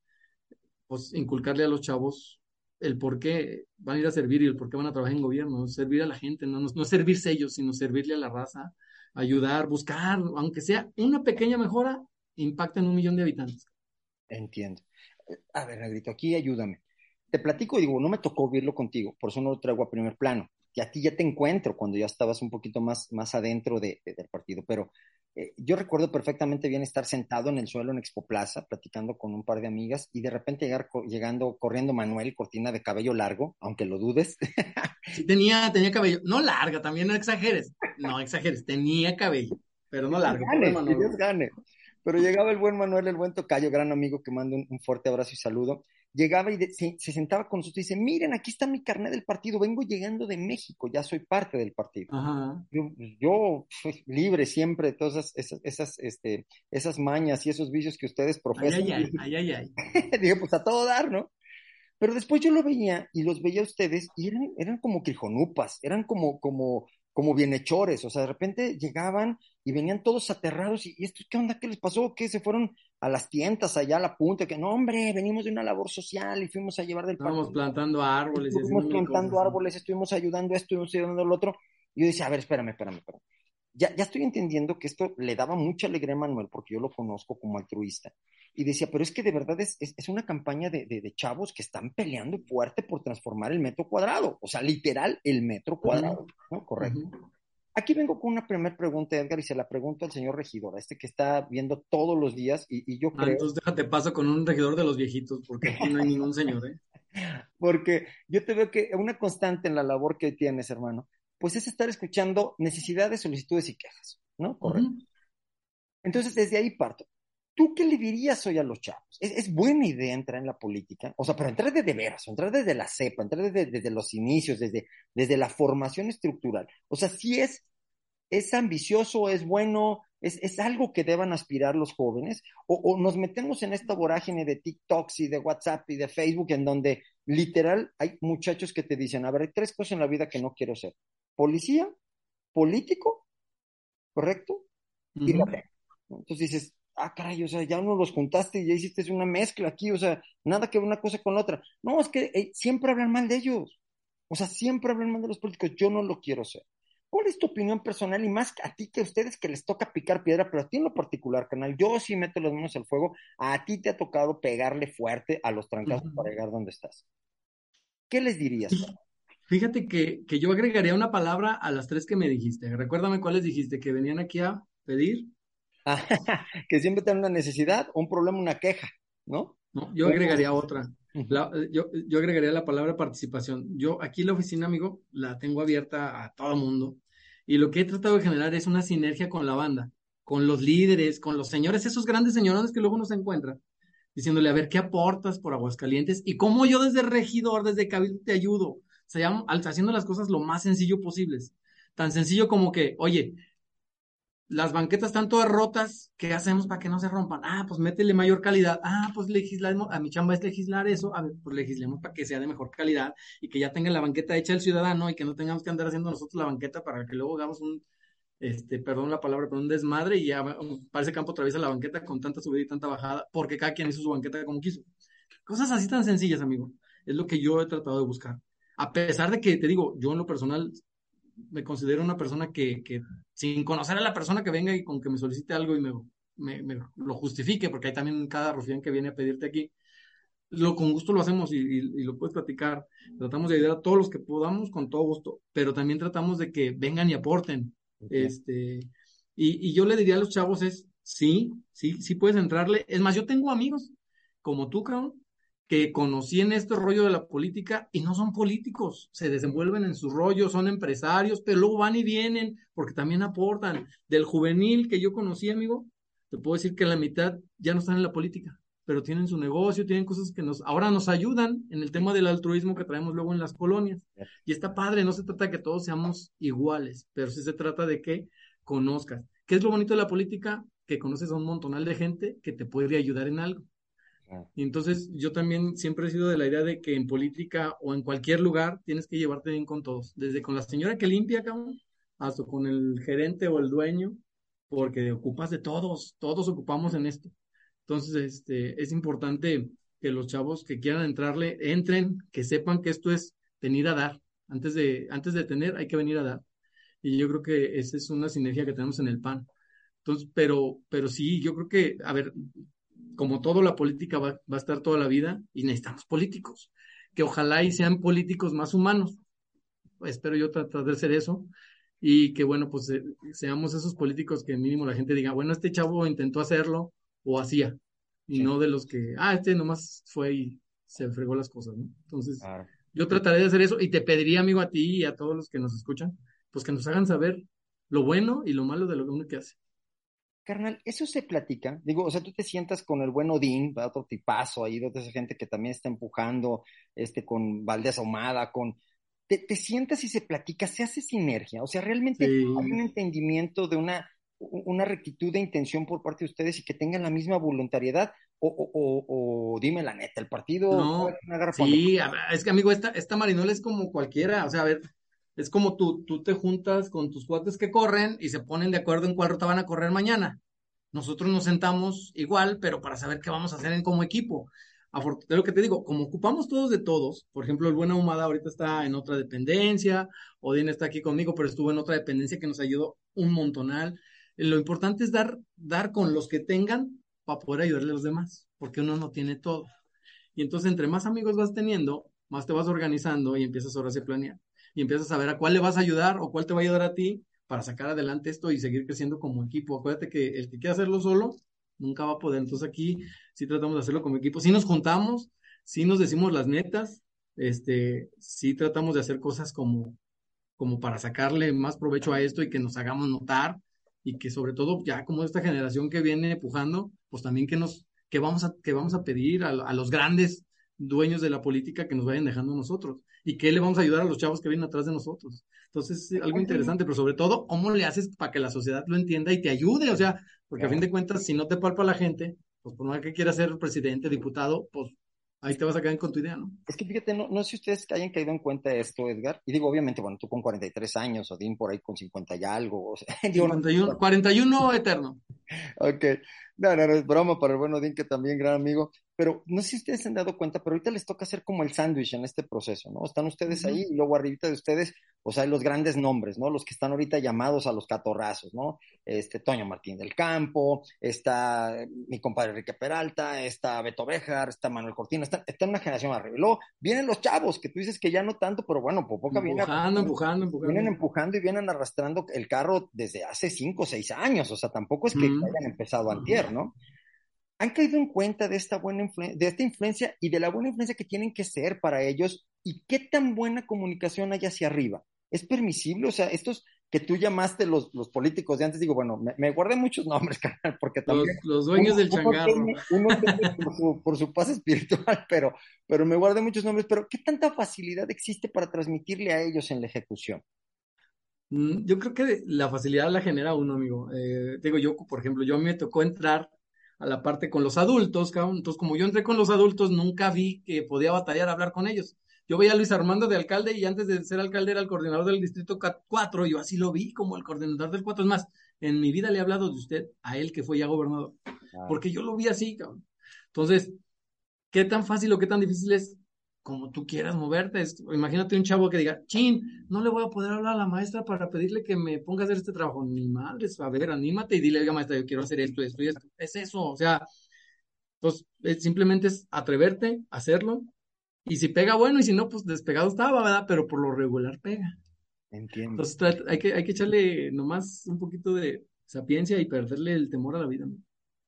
pues inculcarle a los chavos el por qué van a ir a servir y el por qué van a trabajar en gobierno, servir a la gente, no, no, no servirse ellos, sino servirle a la raza, ayudar, buscar, aunque sea una pequeña mejora, impacta en un millón de habitantes.
Entiendo. A ver, Negrito, aquí ayúdame. Te platico, digo, no me tocó verlo contigo, por eso no lo traigo a primer plano y a ti ya te encuentro cuando ya estabas un poquito más, más adentro de, de, del partido, pero eh, yo recuerdo perfectamente bien estar sentado en el suelo en Expo Plaza, platicando con un par de amigas, y de repente llegar llegando, corriendo Manuel, cortina de cabello largo, aunque lo dudes.
Sí, tenía, tenía cabello, no larga, también no exageres, no exageres, tenía cabello, pero no largo.
Gane, Dios gane. Pero llegaba el buen Manuel, el buen tocayo, gran amigo que mando un fuerte abrazo y saludo llegaba y se, sentaba con nosotros y dice, miren, aquí está mi carnet del partido, vengo llegando de México, ya soy parte del partido. Yo, pues, libre siempre de todas esas, esas, este, esas mañas y esos vicios que ustedes profesan.
Ay, ay, ay, ay,
Digo, pues a todo dar, ¿no? Pero después yo lo veía y los veía a ustedes y eran, eran como crijonupas, eran como, como, como bienhechores, o sea, de repente llegaban y venían todos aterrados y, ¿esto qué onda? ¿Qué les pasó? ¿Qué? ¿Se fueron a las tientas allá a la punta? Que no, hombre, venimos de una labor social y fuimos a llevar del
Estábamos plantando árboles.
Estuvimos plantando árboles, estuvimos ayudando a esto, estuvimos ayudando al otro. Y yo decía, a ver, espérame, espérame, espérame. Ya, ya estoy entendiendo que esto le daba mucha alegría a Manuel porque yo lo conozco como altruista y decía, pero es que de verdad es, es, una campaña de, de, chavos que están peleando fuerte por transformar el metro cuadrado, o sea, literal, el metro cuadrado, ¿no? Correcto. Aquí vengo con una primera pregunta, Edgar, y se la pregunto al señor regidor, este que está viendo todos los días, y, yo ah, creo...
entonces déjate paso con un regidor de los viejitos, porque aquí no hay ningún señor, ¿eh?
Porque yo te veo que una constante en la labor que tienes, hermano, pues es estar escuchando necesidades, solicitudes y quejas, ¿no? Correcto. Entonces, desde ahí parto. ¿Tú qué le dirías hoy a los chavos? ¿Es, buena idea entrar en la política? O sea, pero entrar desde veras, entrar desde la cepa, entrar desde, los inicios, desde, desde la formación estructural. O sea, si es, es ambicioso, es bueno, es, es algo que deban aspirar los jóvenes, o, o, nos metemos en esta vorágine de TikToks y de WhatsApp y de Facebook, en donde literal hay muchachos que te dicen, a ver, hay tres cosas en la vida que no quiero ser. Policía, político, ¿correcto? Y la Entonces dices, ah, caray, o sea, ya no los juntaste y ya hiciste una mezcla aquí, o sea, nada que ver una cosa con la otra. No, es que eh, siempre hablan mal de ellos. O sea, siempre hablan mal de los políticos. Yo no lo quiero ser. ¿Cuál es tu opinión personal? Y más a ti que a ustedes que les toca picar piedra, pero a ti en lo particular, canal, yo sí meto las manos al fuego. A ti te ha tocado pegarle fuerte a los trancazos para llegar donde estás. ¿Qué les dirías?
Fíjate que, que yo agregaría una palabra a las tres que me dijiste. Recuérdame cuáles dijiste, que venían aquí a pedir.
que siempre tienen una necesidad, un problema, una queja, ¿no?
yo agregaría otra. yo, yo agregaría la palabra participación. Yo aquí la oficina, amigo, la tengo abierta a todo mundo. Y lo que he tratado de generar es una sinergia con la banda, con los líderes, con los señores, esos grandes señores que luego nos encuentran, diciéndole, a ver, ¿qué aportas por Aguascalientes? Y cómo yo desde regidor, desde Cabildo te ayudo. O sea, haciendo las cosas lo más sencillo posibles. Tan sencillo como que, oye, las banquetas están todas rotas, ¿qué hacemos para que no se rompan? Ah, pues métele mayor calidad. Ah, pues legislamos, a mi chamba es legislar eso, a ver, pues legislemos para que sea de mejor calidad y que ya tenga la banqueta hecha el ciudadano y que no tengamos que andar haciendo nosotros la banqueta para que luego hagamos un, este, perdón la palabra, pero un desmadre y ya parece campo atraviesa la banqueta con tanta subida y tanta bajada, porque cada quien hizo su banqueta como quiso. Cosas así tan sencillas, amigo. Es lo que yo he tratado de buscar. A pesar de que, te digo, yo en lo personal me considero una persona que, que, sin conocer a la persona que venga y con que me solicite algo y me, me, lo justifique, porque hay también cada rufián que viene a pedirte aquí, lo con gusto lo hacemos y, y, lo puedes platicar. Tratamos de ayudar a todos los que podamos con todo gusto, pero también tratamos de que vengan y aporten. Este, y, y yo le diría a los chavos es, sí, sí, sí puedes entrarle. Es más, yo tengo amigos como tú, cabrón, que conocí en este rollo de la política y no son políticos, se desenvuelven en su rollo, son empresarios, pero luego van y vienen porque también aportan. Del juvenil que yo conocí, amigo, te puedo decir que la mitad ya no están en la política, pero tienen su negocio, tienen cosas que nos ahora nos ayudan en el tema del altruismo que traemos luego en las colonias. Y está padre, no se trata de que todos seamos iguales, pero sí se trata de que conozcas. ¿Qué es lo bonito de la política? Que conoces a un montonal de gente que te puede ayudar en algo. Y entonces yo también siempre he sido de la idea de que en política o en cualquier lugar tienes que llevarte bien con todos, desde con la señora que limpia, cabrón, hasta con el gerente o el dueño, porque ocupas de todos, todos ocupamos en esto. Entonces, este, es importante que los chavos que quieran entrarle, entren, que sepan que esto es venir a dar. Antes de, antes de tener, hay que venir a dar. Y yo creo que esa es una sinergia que tenemos en el PAN. Entonces, pero, pero sí, yo creo que, a ver, como todo, la política va, a estar toda la vida y necesitamos políticos, que ojalá y sean políticos más humanos. espero yo tratar de hacer eso, y que bueno, pues eh, seamos esos políticos que mínimo la gente diga, bueno, este chavo intentó hacerlo o hacía, y no de los que, ah, este nomás fue y se fregó las cosas, ¿no? Entonces, yo trataré de hacer eso y te pediría, amigo, a ti y a todos los que nos escuchan, pues que nos hagan saber lo bueno y lo malo de lo que uno que hace.
Carnal, eso se platica. Digo, o sea, tú te sientas con el buen Odín, otro tipazo ahí, de esa gente que también está empujando, este, con Valdés Ahumada, con. Te, te sientas y se platica, se hace sinergia. O sea, realmente hay un entendimiento de una, una rectitud de intención por parte de ustedes y que tengan la misma voluntariedad. O, o, o, dime la neta, el partido.
No, sí, es que amigo, esta, esta Marinola es como cualquiera. O sea, a ver, es como tú, tú te juntas con tus cuates que corren y se ponen de acuerdo en cuál ruta van a correr mañana. Nosotros nos sentamos igual, pero para saber qué vamos a hacer en como equipo. De lo que te digo, como ocupamos todos de todos, por ejemplo, el Buena Humada ahorita está en otra dependencia, Odín está aquí conmigo, pero estuvo en otra dependencia que nos ayudó un montonal. Lo importante es dar, dar con los que tengan para poder ayudarle a los demás, porque uno no tiene todo. Y entonces, entre más amigos vas teniendo, más te vas organizando y empiezas ahora a planear y empiezas a ver a cuál le vas a ayudar o cuál te va a ayudar a ti para sacar adelante esto y seguir creciendo como equipo. Acuérdate que el que quiera hacerlo solo nunca va a poder. Entonces aquí sí tratamos de hacerlo como equipo. Sí nos juntamos, sí nos decimos las netas, este, sí tratamos de hacer cosas como, como para sacarle más provecho a esto y que nos hagamos notar y que sobre todo ya como esta generación que viene empujando, pues también que nos, que vamos a, que vamos a pedir a, a los grandes dueños de la política que nos vayan dejando nosotros y qué le vamos a ayudar a los chavos que vienen atrás de nosotros. Entonces, es algo interesante, pero sobre todo, ¿cómo le haces para que la sociedad lo entienda y te ayude? O sea, porque a fin de cuentas, si no te palpa la gente, pues por más que quieras ser presidente, diputado, pues ahí te vas a quedar con tu idea, ¿no?
Es que fíjate, no, no sé si ustedes hayan caído en cuenta de esto, Edgar. Y digo, obviamente, bueno, tú con 43 años, Odín por ahí con 50 y algo. O sea,
41, 41 eterno.
Ok. No, no, no, es broma para el buen Odín, que también gran amigo. Pero no sé si ustedes se han dado cuenta, pero ahorita les toca hacer como el sándwich en este proceso, ¿no? Están ustedes ahí y luego arribita de ustedes, pues hay los grandes nombres, ¿no? Los que están ahorita llamados a los catorrazos, ¿no? Este, Toño Martín del Campo, está mi compadre Enrique Peralta, está Beto Bejar, está Manuel Cortina, está, está una generación arriba. Y luego vienen los chavos, que tú dices que ya no tanto, pero bueno, poca
viene. Empujando, empujando, empujando.
Vienen empujando y vienen arrastrando el carro desde hace cinco o seis años, o sea, tampoco es que hayan empezado antier, ¿no? han caído en cuenta de esta buena de esta influencia y de la buena influencia que tienen que ser para ellos y qué tan buena comunicación hay hacia arriba. ¿Es permisible? O sea, estos que tú llamaste los, los políticos de antes, digo, bueno, me, guardé muchos nombres, carnal, porque también...
Los, dueños del changarro.
uno por, su, por su paz espiritual, pero, pero me guardé muchos nombres, pero ¿qué tanta facilidad existe para transmitirle a ellos en la ejecución?
Mm, yo creo que la facilidad la genera uno, amigo. Eh, digo, yo, por ejemplo, yo me tocó entrar a la parte con los adultos, cabrón. Entonces, como yo entré con los adultos, nunca vi que podía batallar a hablar con ellos. Yo veía a Luis Armando de alcalde y antes de ser alcalde era el coordinador del distrito 4, yo así lo vi como el coordinador del 4. Es más, en mi vida le he hablado de usted a él que fue ya gobernador, porque yo lo vi así, cabrón. Entonces, ¿qué tan fácil o qué tan difícil es como tú quieras moverte. imagínate un chavo que diga, chin, no le voy a poder hablar a la maestra para pedirle que me ponga a hacer este trabajo. Ni madre, a ver, anímate y dile, oiga maestra, yo quiero hacer esto, esto y esto. Es eso, o sea, pues simplemente es atreverte a hacerlo. Y si pega, bueno, y si no, pues despegado estaba, ¿verdad? Pero por lo regular pega.
Entiendo.
Entonces hay que, hay que echarle nomás un poquito de sapiencia y perderle el temor a la vida. ¿no?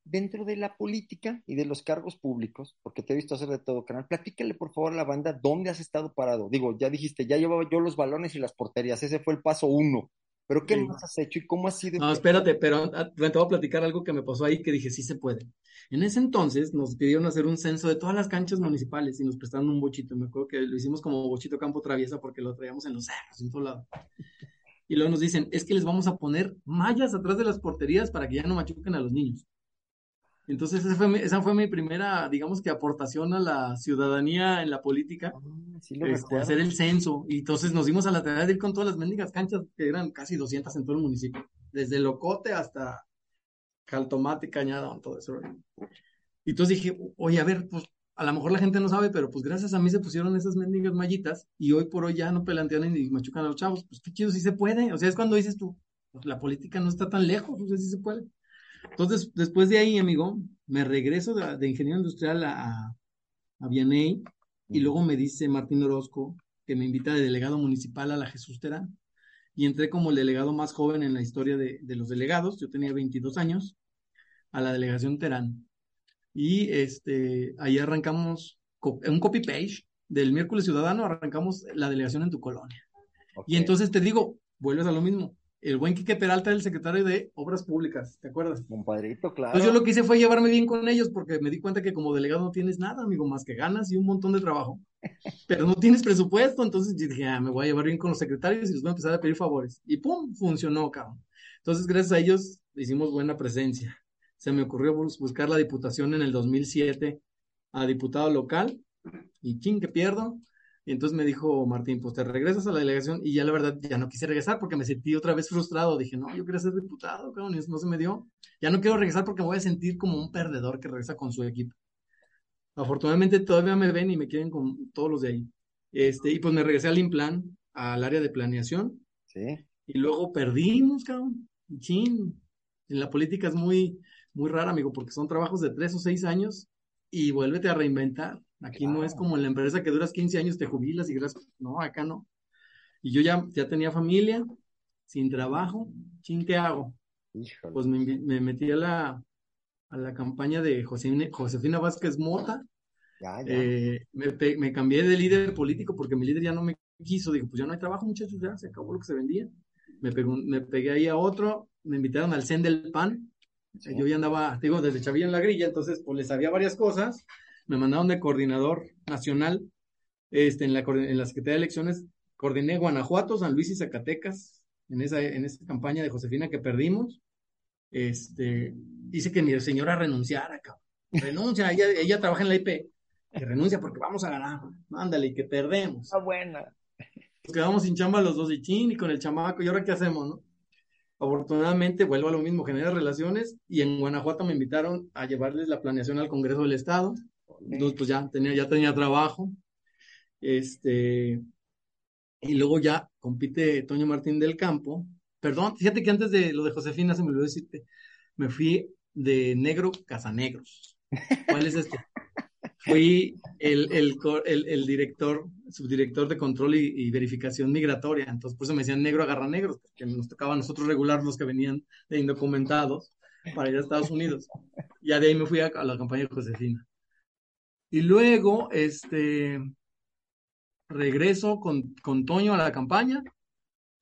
Dentro de la política y de los cargos públicos, porque te he visto hacer de todo, canal, platícale por favor a la banda dónde has estado parado. Digo, ya dijiste, ya llevaba yo los balones y las porterías, ese fue el paso uno. Pero ¿qué más has hecho y cómo ha sido?
No, espérate, pero ah, te voy a platicar algo que me pasó ahí que dije, sí se puede. En ese entonces nos pidieron hacer un censo de todas las canchas municipales y nos prestaron un bochito. Me acuerdo que lo hicimos como bochito campo traviesa porque lo traíamos en los cerros, en todo lado. Y luego nos dicen, es que les vamos a poner mallas atrás de las porterías para que ya no machuquen a los niños. Entonces esa fue, mi, esa fue mi primera, digamos que aportación a la ciudadanía en la política, ah, este, hacer el censo. Y entonces nos dimos a la tarea de ir con todas las mendigas canchas, que eran casi 200 en todo el municipio, desde Locote hasta Caltomate, Cañada, todo eso. Y entonces dije, oye, a ver, pues a lo mejor la gente no sabe, pero pues gracias a mí se pusieron esas mendigas mallitas y hoy por hoy ya no pelantean ni machucan a los chavos. Pues qué chido, sí se puede. O sea, es cuando dices tú, pues la política no está tan lejos, o sea, sí se puede. Entonces, después de ahí, amigo, me regreso de, ingeniero industrial a, a Vianey y luego me dice Martín Orozco que me invita de delegado municipal a la Jesús Terán. y entré como el delegado más joven en la historia de, de los delegados. Yo tenía 22 años a la delegación Terán. Y este, ahí arrancamos un copy page del miércoles ciudadano, arrancamos la delegación en tu colonia. Y entonces te digo, vuelves a lo mismo. El buen Quique Peralta era el secretario de Obras Públicas, ¿te acuerdas?
Compadrito, claro.
Entonces yo lo que hice fue llevarme bien con ellos porque me di cuenta que como delegado no tienes nada, amigo, más que ganas y un montón de trabajo. Pero no tienes presupuesto, entonces dije, ah, me voy a llevar bien con los secretarios y les voy a empezar a pedir favores. Y pum, funcionó, cabrón. Entonces, gracias a ellos hicimos buena presencia. Se me ocurrió buscar la diputación en el 2007 a diputado local y ching, que pierdo y entonces me dijo Martín, pues te regresas a la delegación y ya la verdad ya no quise regresar porque me sentí otra vez frustrado. Dije, no, yo quería ser diputado, cabrón, y eso no se me dio. Ya no quiero regresar porque me voy a sentir como un perdedor que regresa con su equipo. Afortunadamente todavía me ven y me quieren con todos los de ahí. Este, y pues me regresé al Implan, al área de planeación.
Sí.
Y luego perdimos, cabrón. Chin. En la política es muy, muy rara, amigo, porque son trabajos de tres o seis años y vuélvete a reinventar. Aquí no es como en la empresa que duras 15 años, te jubilas y gracias. No, acá no. Y yo ya, ya tenía familia, sin trabajo. ¿Chin qué hago? Pues me, metí a la, a la campaña de Josefina, Josefina Vázquez Mota. Eh, me, cambié de líder político porque mi líder ya no me quiso. Digo, pues ya no hay trabajo, muchachos, ya se acabó lo que se vendía. Me, me pegué ahí a otro, me invitaron al CEN del PAN. Yo ya andaba, digo, desde Chavilla en la grilla, entonces pues les sabía varias cosas me mandaron de coordinador nacional este, en, la, en la Secretaría de Elecciones, coordiné Guanajuato, San Luis y Zacatecas en esa, en esa campaña de Josefina que perdimos. Este, dice que mi señora renunciara, cabrón. Renuncia, ella, ella trabaja en la IP. Que renuncia porque vamos a ganar. Mándale, y que perdemos.
Está buena.
Nos quedamos sin chamba los dos y chin y con el chamaco. ¿Y ahora qué hacemos, no? Afortunadamente, vuelvo a lo mismo, genera relaciones y en Guanajuato me invitaron a llevarles la planeación al Congreso del Estado. Entonces, pues ya tenía, ya tenía trabajo. Este, y luego ya compite Toño Martín del Campo. Perdón, fíjate que antes de lo de Josefina se me olvidó decirte, me fui de negro casanegros. ¿Cuál es este? Fui el, el, el, director, subdirector de control y, verificación migratoria. Entonces, por eso me decían negro agarra negros, porque nos tocaba a nosotros regular los que venían de indocumentados para ir a Estados Unidos. Ya de ahí me fui a, a la campaña de Josefina. Y luego, este, regreso con, con Toño a la campaña,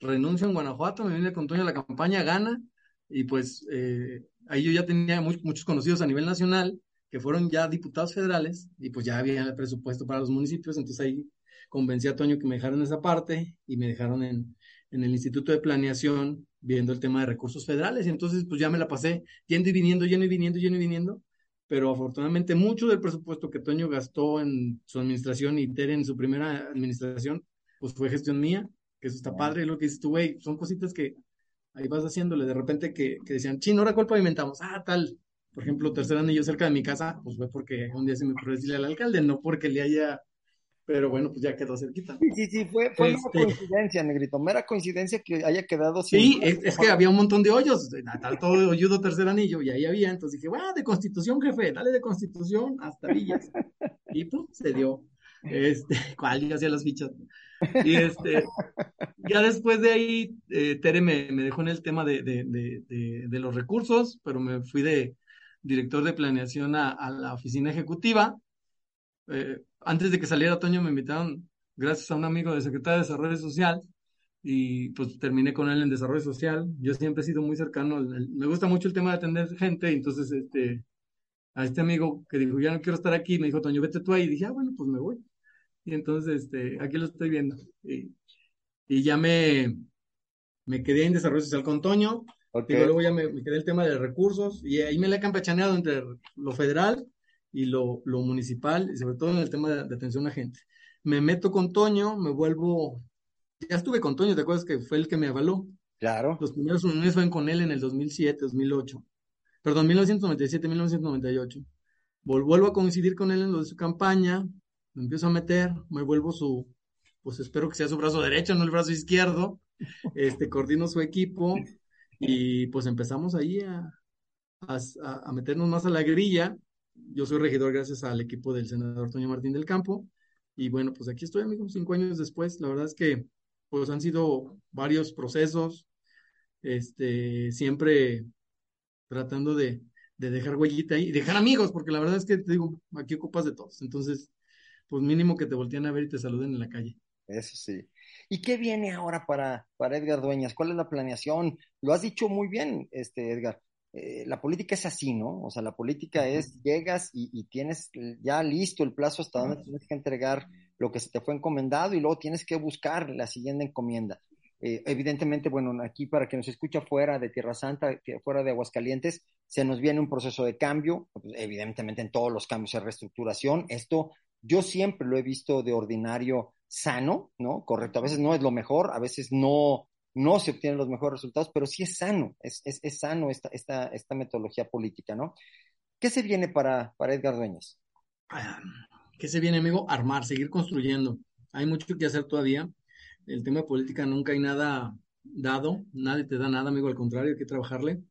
renuncio en Guanajuato, me vine con Toño a la campaña, gana, y pues eh, ahí yo ya tenía muchos conocidos a nivel nacional, que fueron ya diputados federales, y pues ya había el presupuesto para los municipios, entonces ahí convencí a Toño que me dejaran esa parte y me dejaron en, en el Instituto de Planeación viendo el tema de recursos federales, y entonces pues ya me la pasé yendo y viniendo, yendo y viniendo, yendo y viniendo, pero afortunadamente mucho del presupuesto que Toño gastó en su administración y Tere en su primera administración, pues fue gestión mía, que eso está padre, lo que dices tú, güey, son cositas que ahí vas haciéndole, de repente que, que decían, chino, ahora cuál pavimentamos, ah, tal, por ejemplo, tercer anillo cerca de mi casa, pues fue porque un día se me ocurrió decirle al alcalde, no porque le haya pero bueno, pues ya quedó cerquita.
Sí, sí, sí, fue, fue una este coincidencia, Negrito, mera coincidencia que haya quedado
Sí, es, que había un montón de hoyos, tal todo hoyudo tercer anillo, y ahí había, entonces dije, bueno, de Constitución, jefe, dale de Constitución hasta Villas. Y pues se dio, este, cuál, yo hacía las fichas. Y este, ya después de ahí, eh, Tere me, me, dejó en el tema de, de, de, de, los recursos, pero me fui de director de planeación a, a la oficina ejecutiva. Eh, antes de que saliera otoño me invitaron, gracias a un amigo de Secretaría de Desarrollo Social, y pues terminé con él en Desarrollo Social. Yo siempre he sido muy cercano, me gusta mucho el tema de atender gente, entonces este, a este amigo que dijo, ya no quiero estar aquí, me dijo, Toño, vete tú ahí, y dije, ah, bueno, pues me voy. Y entonces, este, aquí lo estoy viendo. Y, y ya me, me quedé en Desarrollo Social con Toño, y luego ya me, me, quedé el tema de recursos, y ahí me la he campechaneado entre lo federal y lo, lo municipal, y sobre todo en el tema de, atención a gente. Me meto con Toño, me vuelvo, ya estuve con Toño, ¿te acuerdas que fue el que me avaló?
Claro.
Los primeros uniones fueron con él en el 2007, 2008. Perdón, 1997, 1998. Vuelvo a coincidir con él en lo de su campaña, me empiezo a meter, me vuelvo su, pues espero que sea su brazo derecho, no el brazo izquierdo, este, coordino su equipo y pues empezamos ahí a, a, a meternos más a la grilla yo soy regidor gracias al equipo del senador Toño Martín del Campo. Y bueno, pues aquí estoy, amigos, cinco años después. La verdad es que pues han sido varios procesos, este, siempre tratando de, de dejar huellita ahí, y dejar amigos, porque la verdad es que te digo, aquí ocupas de todos. Entonces, pues mínimo que te volteen a ver y te saluden en la calle.
Eso sí. ¿Y qué viene ahora para, para Edgar Dueñas? ¿Cuál es la planeación? Lo has dicho muy bien, este Edgar. Eh, la política es así, ¿no? O sea, la política es, llegas y, tienes ya listo el plazo hasta donde tienes que entregar lo que se te fue encomendado y luego tienes que buscar la siguiente encomienda. Eh, evidentemente, bueno, aquí para que nos escucha fuera de Tierra Santa, fuera de Aguascalientes, se nos viene un proceso de cambio, pues, evidentemente en todos los cambios de reestructuración. Esto yo siempre lo he visto de ordinario sano, ¿no? Correcto. A veces no es lo mejor, a veces no, no se obtienen los mejores resultados, pero sí es sano, es, es, es sano esta, esta, esta, metodología política, ¿no? ¿Qué se viene para, para Edgar Dueñas?
¿Qué se viene, amigo? Armar, seguir construyendo. Hay mucho que hacer todavía. El tema de política nunca hay nada dado, nadie te da nada, amigo, al contrario, hay que trabajarle.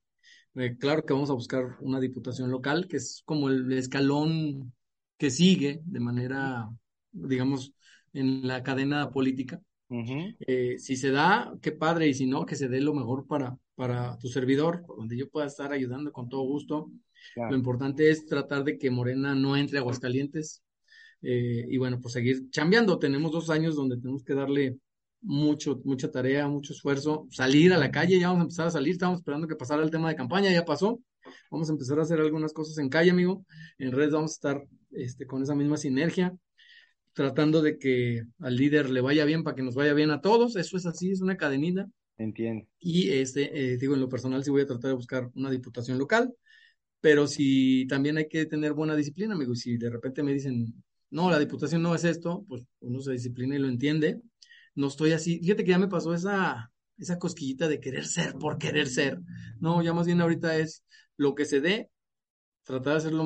Eh, claro que vamos a buscar una diputación local, que es como el escalón que sigue de manera, digamos, en la cadena política. Eh, si se da, qué padre, y si no, que se dé lo mejor para, para tu servidor, donde yo pueda estar ayudando con todo gusto. Lo importante es tratar de que Morena no entre a Aguascalientes. Eh, y bueno, pues seguir chambeando. Tenemos dos años donde tenemos que darle mucho, mucha tarea, mucho esfuerzo, salir a la calle, ya vamos a empezar a salir, estamos esperando que pasara el tema de campaña, ya pasó. Vamos a empezar a hacer algunas cosas en calle, amigo. En redes vamos a estar este, con esa misma sinergia tratando de que al líder le vaya bien para que nos vaya bien a todos. Eso es así, es una cadenita.
Entiendo.
Y este, eh, digo, en lo personal sí voy a tratar de buscar una diputación local, pero si también hay que tener buena disciplina, amigo. Y si de repente me dicen, no, la diputación no es esto, pues uno se disciplina y lo entiende. No estoy así. Fíjate que ya me pasó esa, esa cosquillita de querer ser por querer ser. No, ya más bien ahorita es lo que se dé, tratar de hacerlo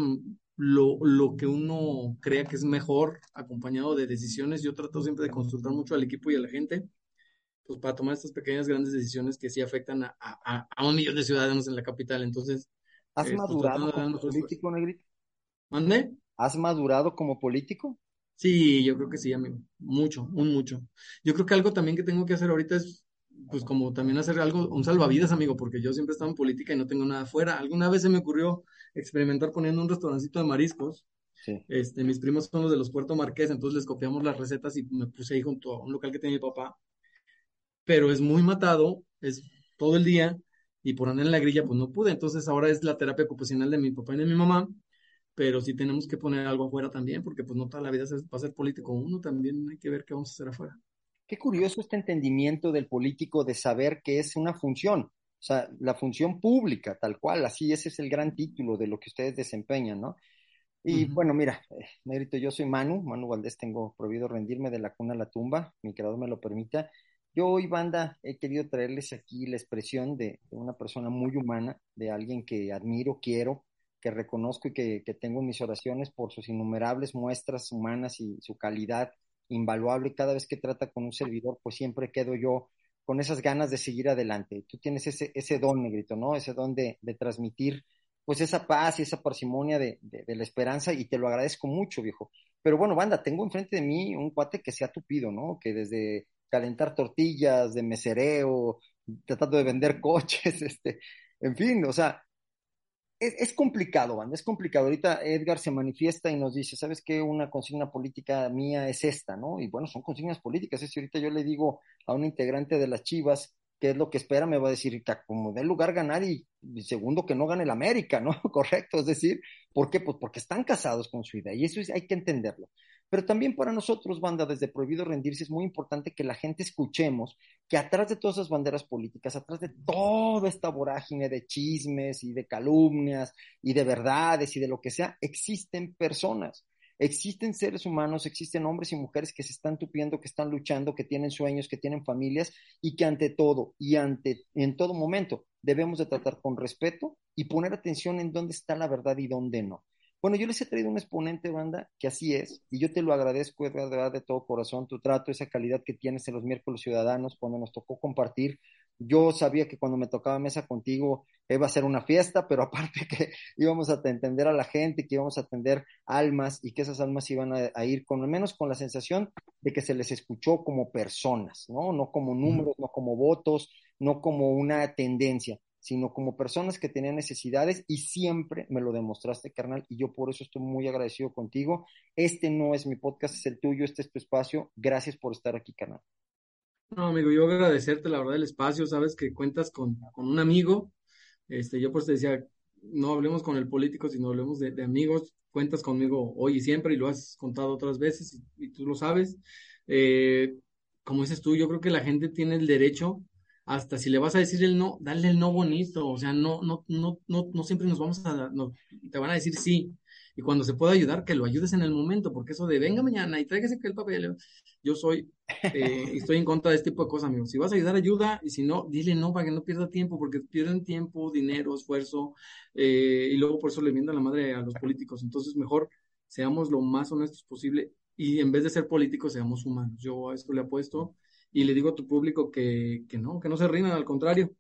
lo, lo, que uno crea que es mejor, acompañado de decisiones. Yo trato siempre de consultar mucho al equipo y a la gente, pues para tomar estas pequeñas, grandes decisiones que sí afectan a, a, a un millón de ciudadanos en la capital. Entonces,
¿has eh, pues, madurado como político, Negrito?
¿Mande?
¿Has madurado como político?
Sí, yo creo que sí, amigo. Mucho, un mucho. Yo creo que algo también que tengo que hacer ahorita es, pues, como también hacer algo, un salvavidas, amigo, porque yo siempre he estado en política y no tengo nada afuera. Alguna vez se me ocurrió experimentar poniendo un restaurancito de mariscos. Este, mis primos son los de los Puerto Marqués, entonces les copiamos las recetas y me puse ahí junto a un local que tenía mi papá. Pero es muy matado, es todo el día y por andar en la grilla pues no pude. Entonces ahora es la terapia ocupacional de mi papá y de mi mamá, pero sí tenemos que poner algo afuera también porque pues no toda la vida va a ser político uno, también hay que ver qué vamos a hacer afuera.
Qué curioso este entendimiento del político de saber que es una función. O sea, la función pública, tal cual, así ese es el gran título de lo que ustedes desempeñan, ¿no? Y bueno, mira, eh, Negrito, yo soy Manu, Manu Valdés, tengo prohibido rendirme de la cuna a la tumba, mi creador me lo permita. Yo hoy, banda, he querido traerles aquí la expresión de, una persona muy humana, de alguien que admiro, quiero, que reconozco y que, que tengo mis oraciones por sus innumerables muestras humanas y su calidad invaluable. Cada vez que trata con un servidor, pues siempre quedo yo con esas ganas de seguir adelante. Tú tienes ese, ese don, negrito, ¿no? Ese don de, transmitir, pues, esa paz y esa parsimonia de, la esperanza y te lo agradezco mucho, viejo. Pero bueno, banda, tengo enfrente de mí un cuate que se ha tupido, ¿no? Que desde calentar tortillas, de mesereo, tratando de vender coches, este, en fin, o sea, es, complicado, Van, es complicado. Ahorita Edgar se manifiesta y nos dice, ¿sabes qué? Una consigna política mía es esta, ¿no? Y bueno, son consignas políticas. Es que ahorita yo le digo a un integrante de las Chivas qué es lo que espera, me va a decir como dé lugar ganar y, segundo que no gane el América, ¿no? Correcto, es decir, ¿por qué? Pues porque están casados con su idea y eso hay que entenderlo. Pero también para nosotros, banda, desde Prohibido Rendirse, es muy importante que la gente escuchemos que atrás de todas esas banderas políticas, atrás de toda esta vorágine de chismes y de calumnias y de verdades y de lo que sea, existen personas. Existen seres humanos, existen hombres y mujeres que se están tupiendo, que están luchando, que tienen sueños, que tienen familias y que ante todo y ante en todo momento debemos de tratar con respeto y poner atención en dónde está la verdad y dónde no. Bueno, yo les he traído un exponente, banda, que así es, y yo te lo agradezco, de verdad, de todo corazón, tu trato, esa calidad que tienes en los miércoles ciudadanos, cuando nos tocó compartir, Yo sabía que cuando me tocaba mesa contigo iba a ser una fiesta, pero aparte que íbamos a atender a la gente, que íbamos a atender almas y que esas almas iban a, ir con al menos con la sensación de que se les escuchó como personas, ¿no? No como números, no como votos, no como una tendencia, sino como personas que tenían necesidades y siempre me lo demostraste, carnal, y yo por eso estoy muy agradecido contigo. Este no es mi podcast, es el tuyo, este es tu espacio. Gracias por estar aquí, carnal.
No, amigo, yo agradecerte la verdad el espacio, sabes que cuentas con, un amigo. Este, yo pues te decía, no hablemos con el político, sino hablemos de, amigos. Cuentas conmigo hoy y siempre y lo has contado otras veces y, tú lo sabes. Eh, como dices tú, yo creo que la gente tiene el derecho hasta si le vas a decir el no, dale el no bonito, o sea, no, no, no, no, no siempre nos vamos a, no, te van a decir sí, y cuando se pueda ayudar, que lo ayudes en el momento, porque eso de venga mañana y tráigase que el papel, yo soy, eh, estoy en contra de este tipo de cosas, amigos, si vas a ayudar, ayuda, y si no, dile no para que no pierda tiempo, porque pierden tiempo, dinero, esfuerzo, eh, y luego por eso le mientan la madre a los políticos, entonces mejor seamos lo más honestos posible, y en vez de ser políticos, seamos humanos, yo a esto le apuesto, y le digo a tu público que, que no, que no se rindan, al contrario,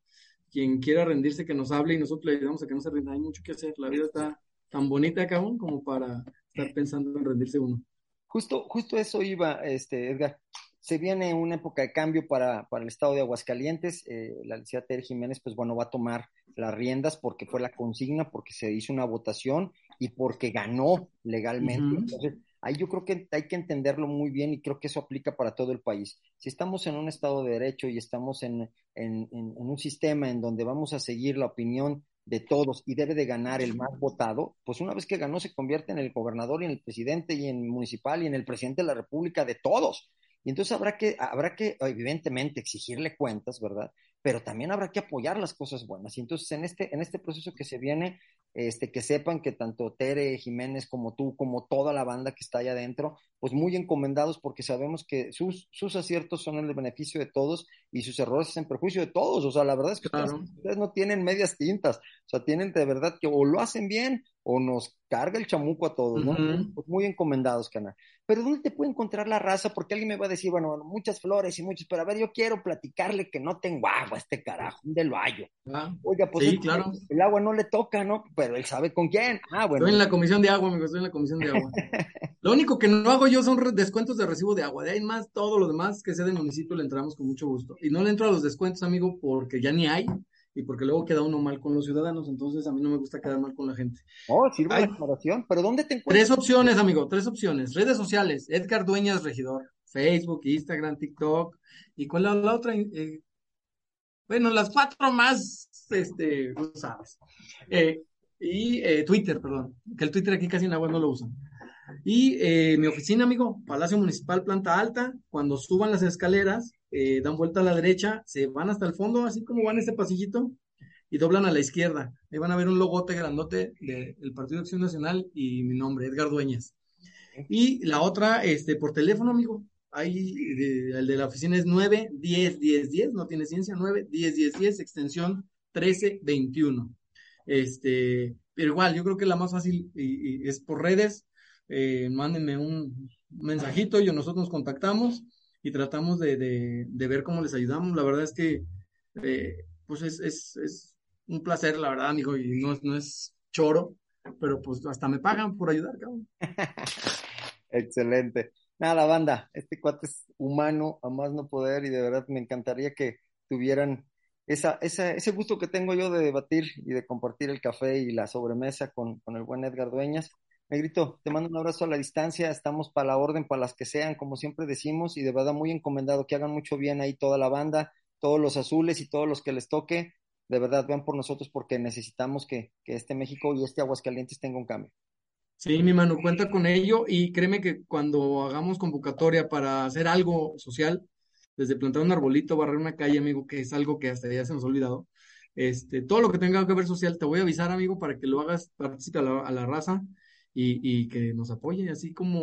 quien quiera rendirse, que nos hable y nosotros le ayudamos a que no se rinda. Hay mucho que hacer. La vida está tan bonita, cabrón, como para estar pensando en rendirse uno.
Justo, justo eso iba, este, Edgar. Se viene una época de cambio para, para el estado de Aguascalientes. Eh, la licenciada Tere Jiménez, pues bueno, va a tomar las riendas porque fue la consigna, porque se hizo una votación y porque ganó legalmente. Entonces, ahí yo creo que hay que entenderlo muy bien y creo que eso aplica para todo el país. Si estamos en un Estado de Derecho y estamos en, en, un sistema en donde vamos a seguir la opinión de todos y debe de ganar el más votado, pues una vez que ganó se convierte en el gobernador y en el presidente y en el municipal y en el presidente de la República de todos. Y entonces habrá que, habrá que, evidentemente, exigirle cuentas, ¿verdad? Pero también habrá que apoyar las cosas buenas. Y entonces, en este, en este proceso que se viene, este, que sepan que tanto Tere Jiménez como tú, como toda la banda que está allá adentro, pues muy encomendados porque sabemos que sus, sus aciertos son en el beneficio de todos y sus errores en perjuicio de todos. O sea, la verdad es que ustedes, no tienen medias tintas, o sea, tienen de verdad que o lo hacen bien o nos carga el chamuco a todos, ¿no? Pues muy encomendados, canal. Pero ¿dónde te puede encontrar la raza? Porque alguien me va a decir, bueno, muchas flores y muchos, pero a ver, yo quiero platicarle que no tengo agua este carajo, ¿dónde lo hallo? Ah, Oiga, pues
sí, claro.
el agua no le toca, ¿no? Pero él sabe con quién. Ah, bueno.
Estoy en la comisión de agua, amigo, estoy en la comisión de agua. lo único que no hago yo son descuentos de recibo de agua. De ahí más, todo lo demás que sea del municipio le entramos con mucho gusto. Y no le entro a los descuentos, amigo, porque ya ni hay y porque luego queda uno mal con los ciudadanos, entonces a mí no me gusta quedar mal con la gente.
Oh, sirve la aclaración, pero ¿dónde te encuentras?
Tres opciones, amigo, tres opciones. Redes sociales, Edgar Dueñas Regidor, Facebook, Instagram, TikTok, ¿y cuál es la otra? Eh, bueno, las cuatro más, este, sabes. Eh, y eh, Twitter, perdón, que el Twitter aquí casi en agua no lo usan. Y mi oficina, amigo, Palacio Municipal, planta alta, cuando suban las escaleras, eh, dan vuelta a la derecha, se van hasta el fondo, así como van ese pasillito, y doblan a la izquierda. Ahí van a ver un logote grandote del Partido de Acción Nacional y mi nombre, Edgar Dueñas. Y la otra, este, por teléfono, amigo. Ahí, el de la oficina es 9 10 10 10, no tiene ciencia, 9 10 10 10, extensión 13 21. Este, pero igual, yo creo que la más fácil es por redes. Eh, mándenme un mensajito y nosotros nos contactamos y tratamos de, de, ver cómo les ayudamos. La verdad es que, eh, pues es, es, es, un placer, la verdad, amigo, y no, no es choro, pero pues hasta me pagan por ayudar, cabrón.
Excelente. Nada, banda, este cuate es humano, a más no poder, y de verdad me encantaría que tuvieran esa, esa, ese gusto que tengo yo de debatir y de compartir el café y la sobremesa con, con el buen Edgar Dueñas. Negrito, te mando un abrazo a la distancia, estamos para la orden, para las que sean, como siempre decimos, y de verdad muy encomendado que hagan mucho bien ahí toda la banda, todos los azules y todos los que les toque, de verdad vean por nosotros porque necesitamos que, este México y este Aguascalientes tenga un cambio.
Sí, mi mano, cuenta con ello y créeme que cuando hagamos convocatoria para hacer algo social, desde plantar un arbolito, barrer una calle, amigo, que es algo que hasta ya se nos ha olvidado, este, todo lo que tenga que ver social, te voy a avisar, amigo, para que lo hagas, participe a la raza y, que nos apoye, así como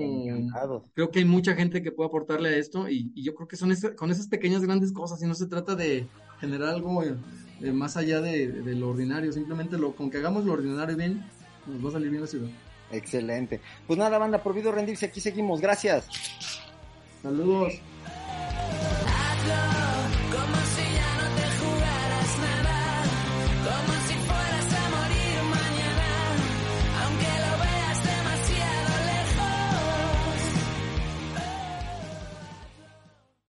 creo que hay mucha gente que puede aportarle a esto y, yo creo que son con esas pequeñas grandes cosas y no se trata de generar algo eh, más allá de, lo ordinario, simplemente lo, con que hagamos lo ordinario bien, nos va a salir bien la ciudad.
Excelente. Pues nada, banda, prohibido rendirse, aquí seguimos, gracias.
Saludos.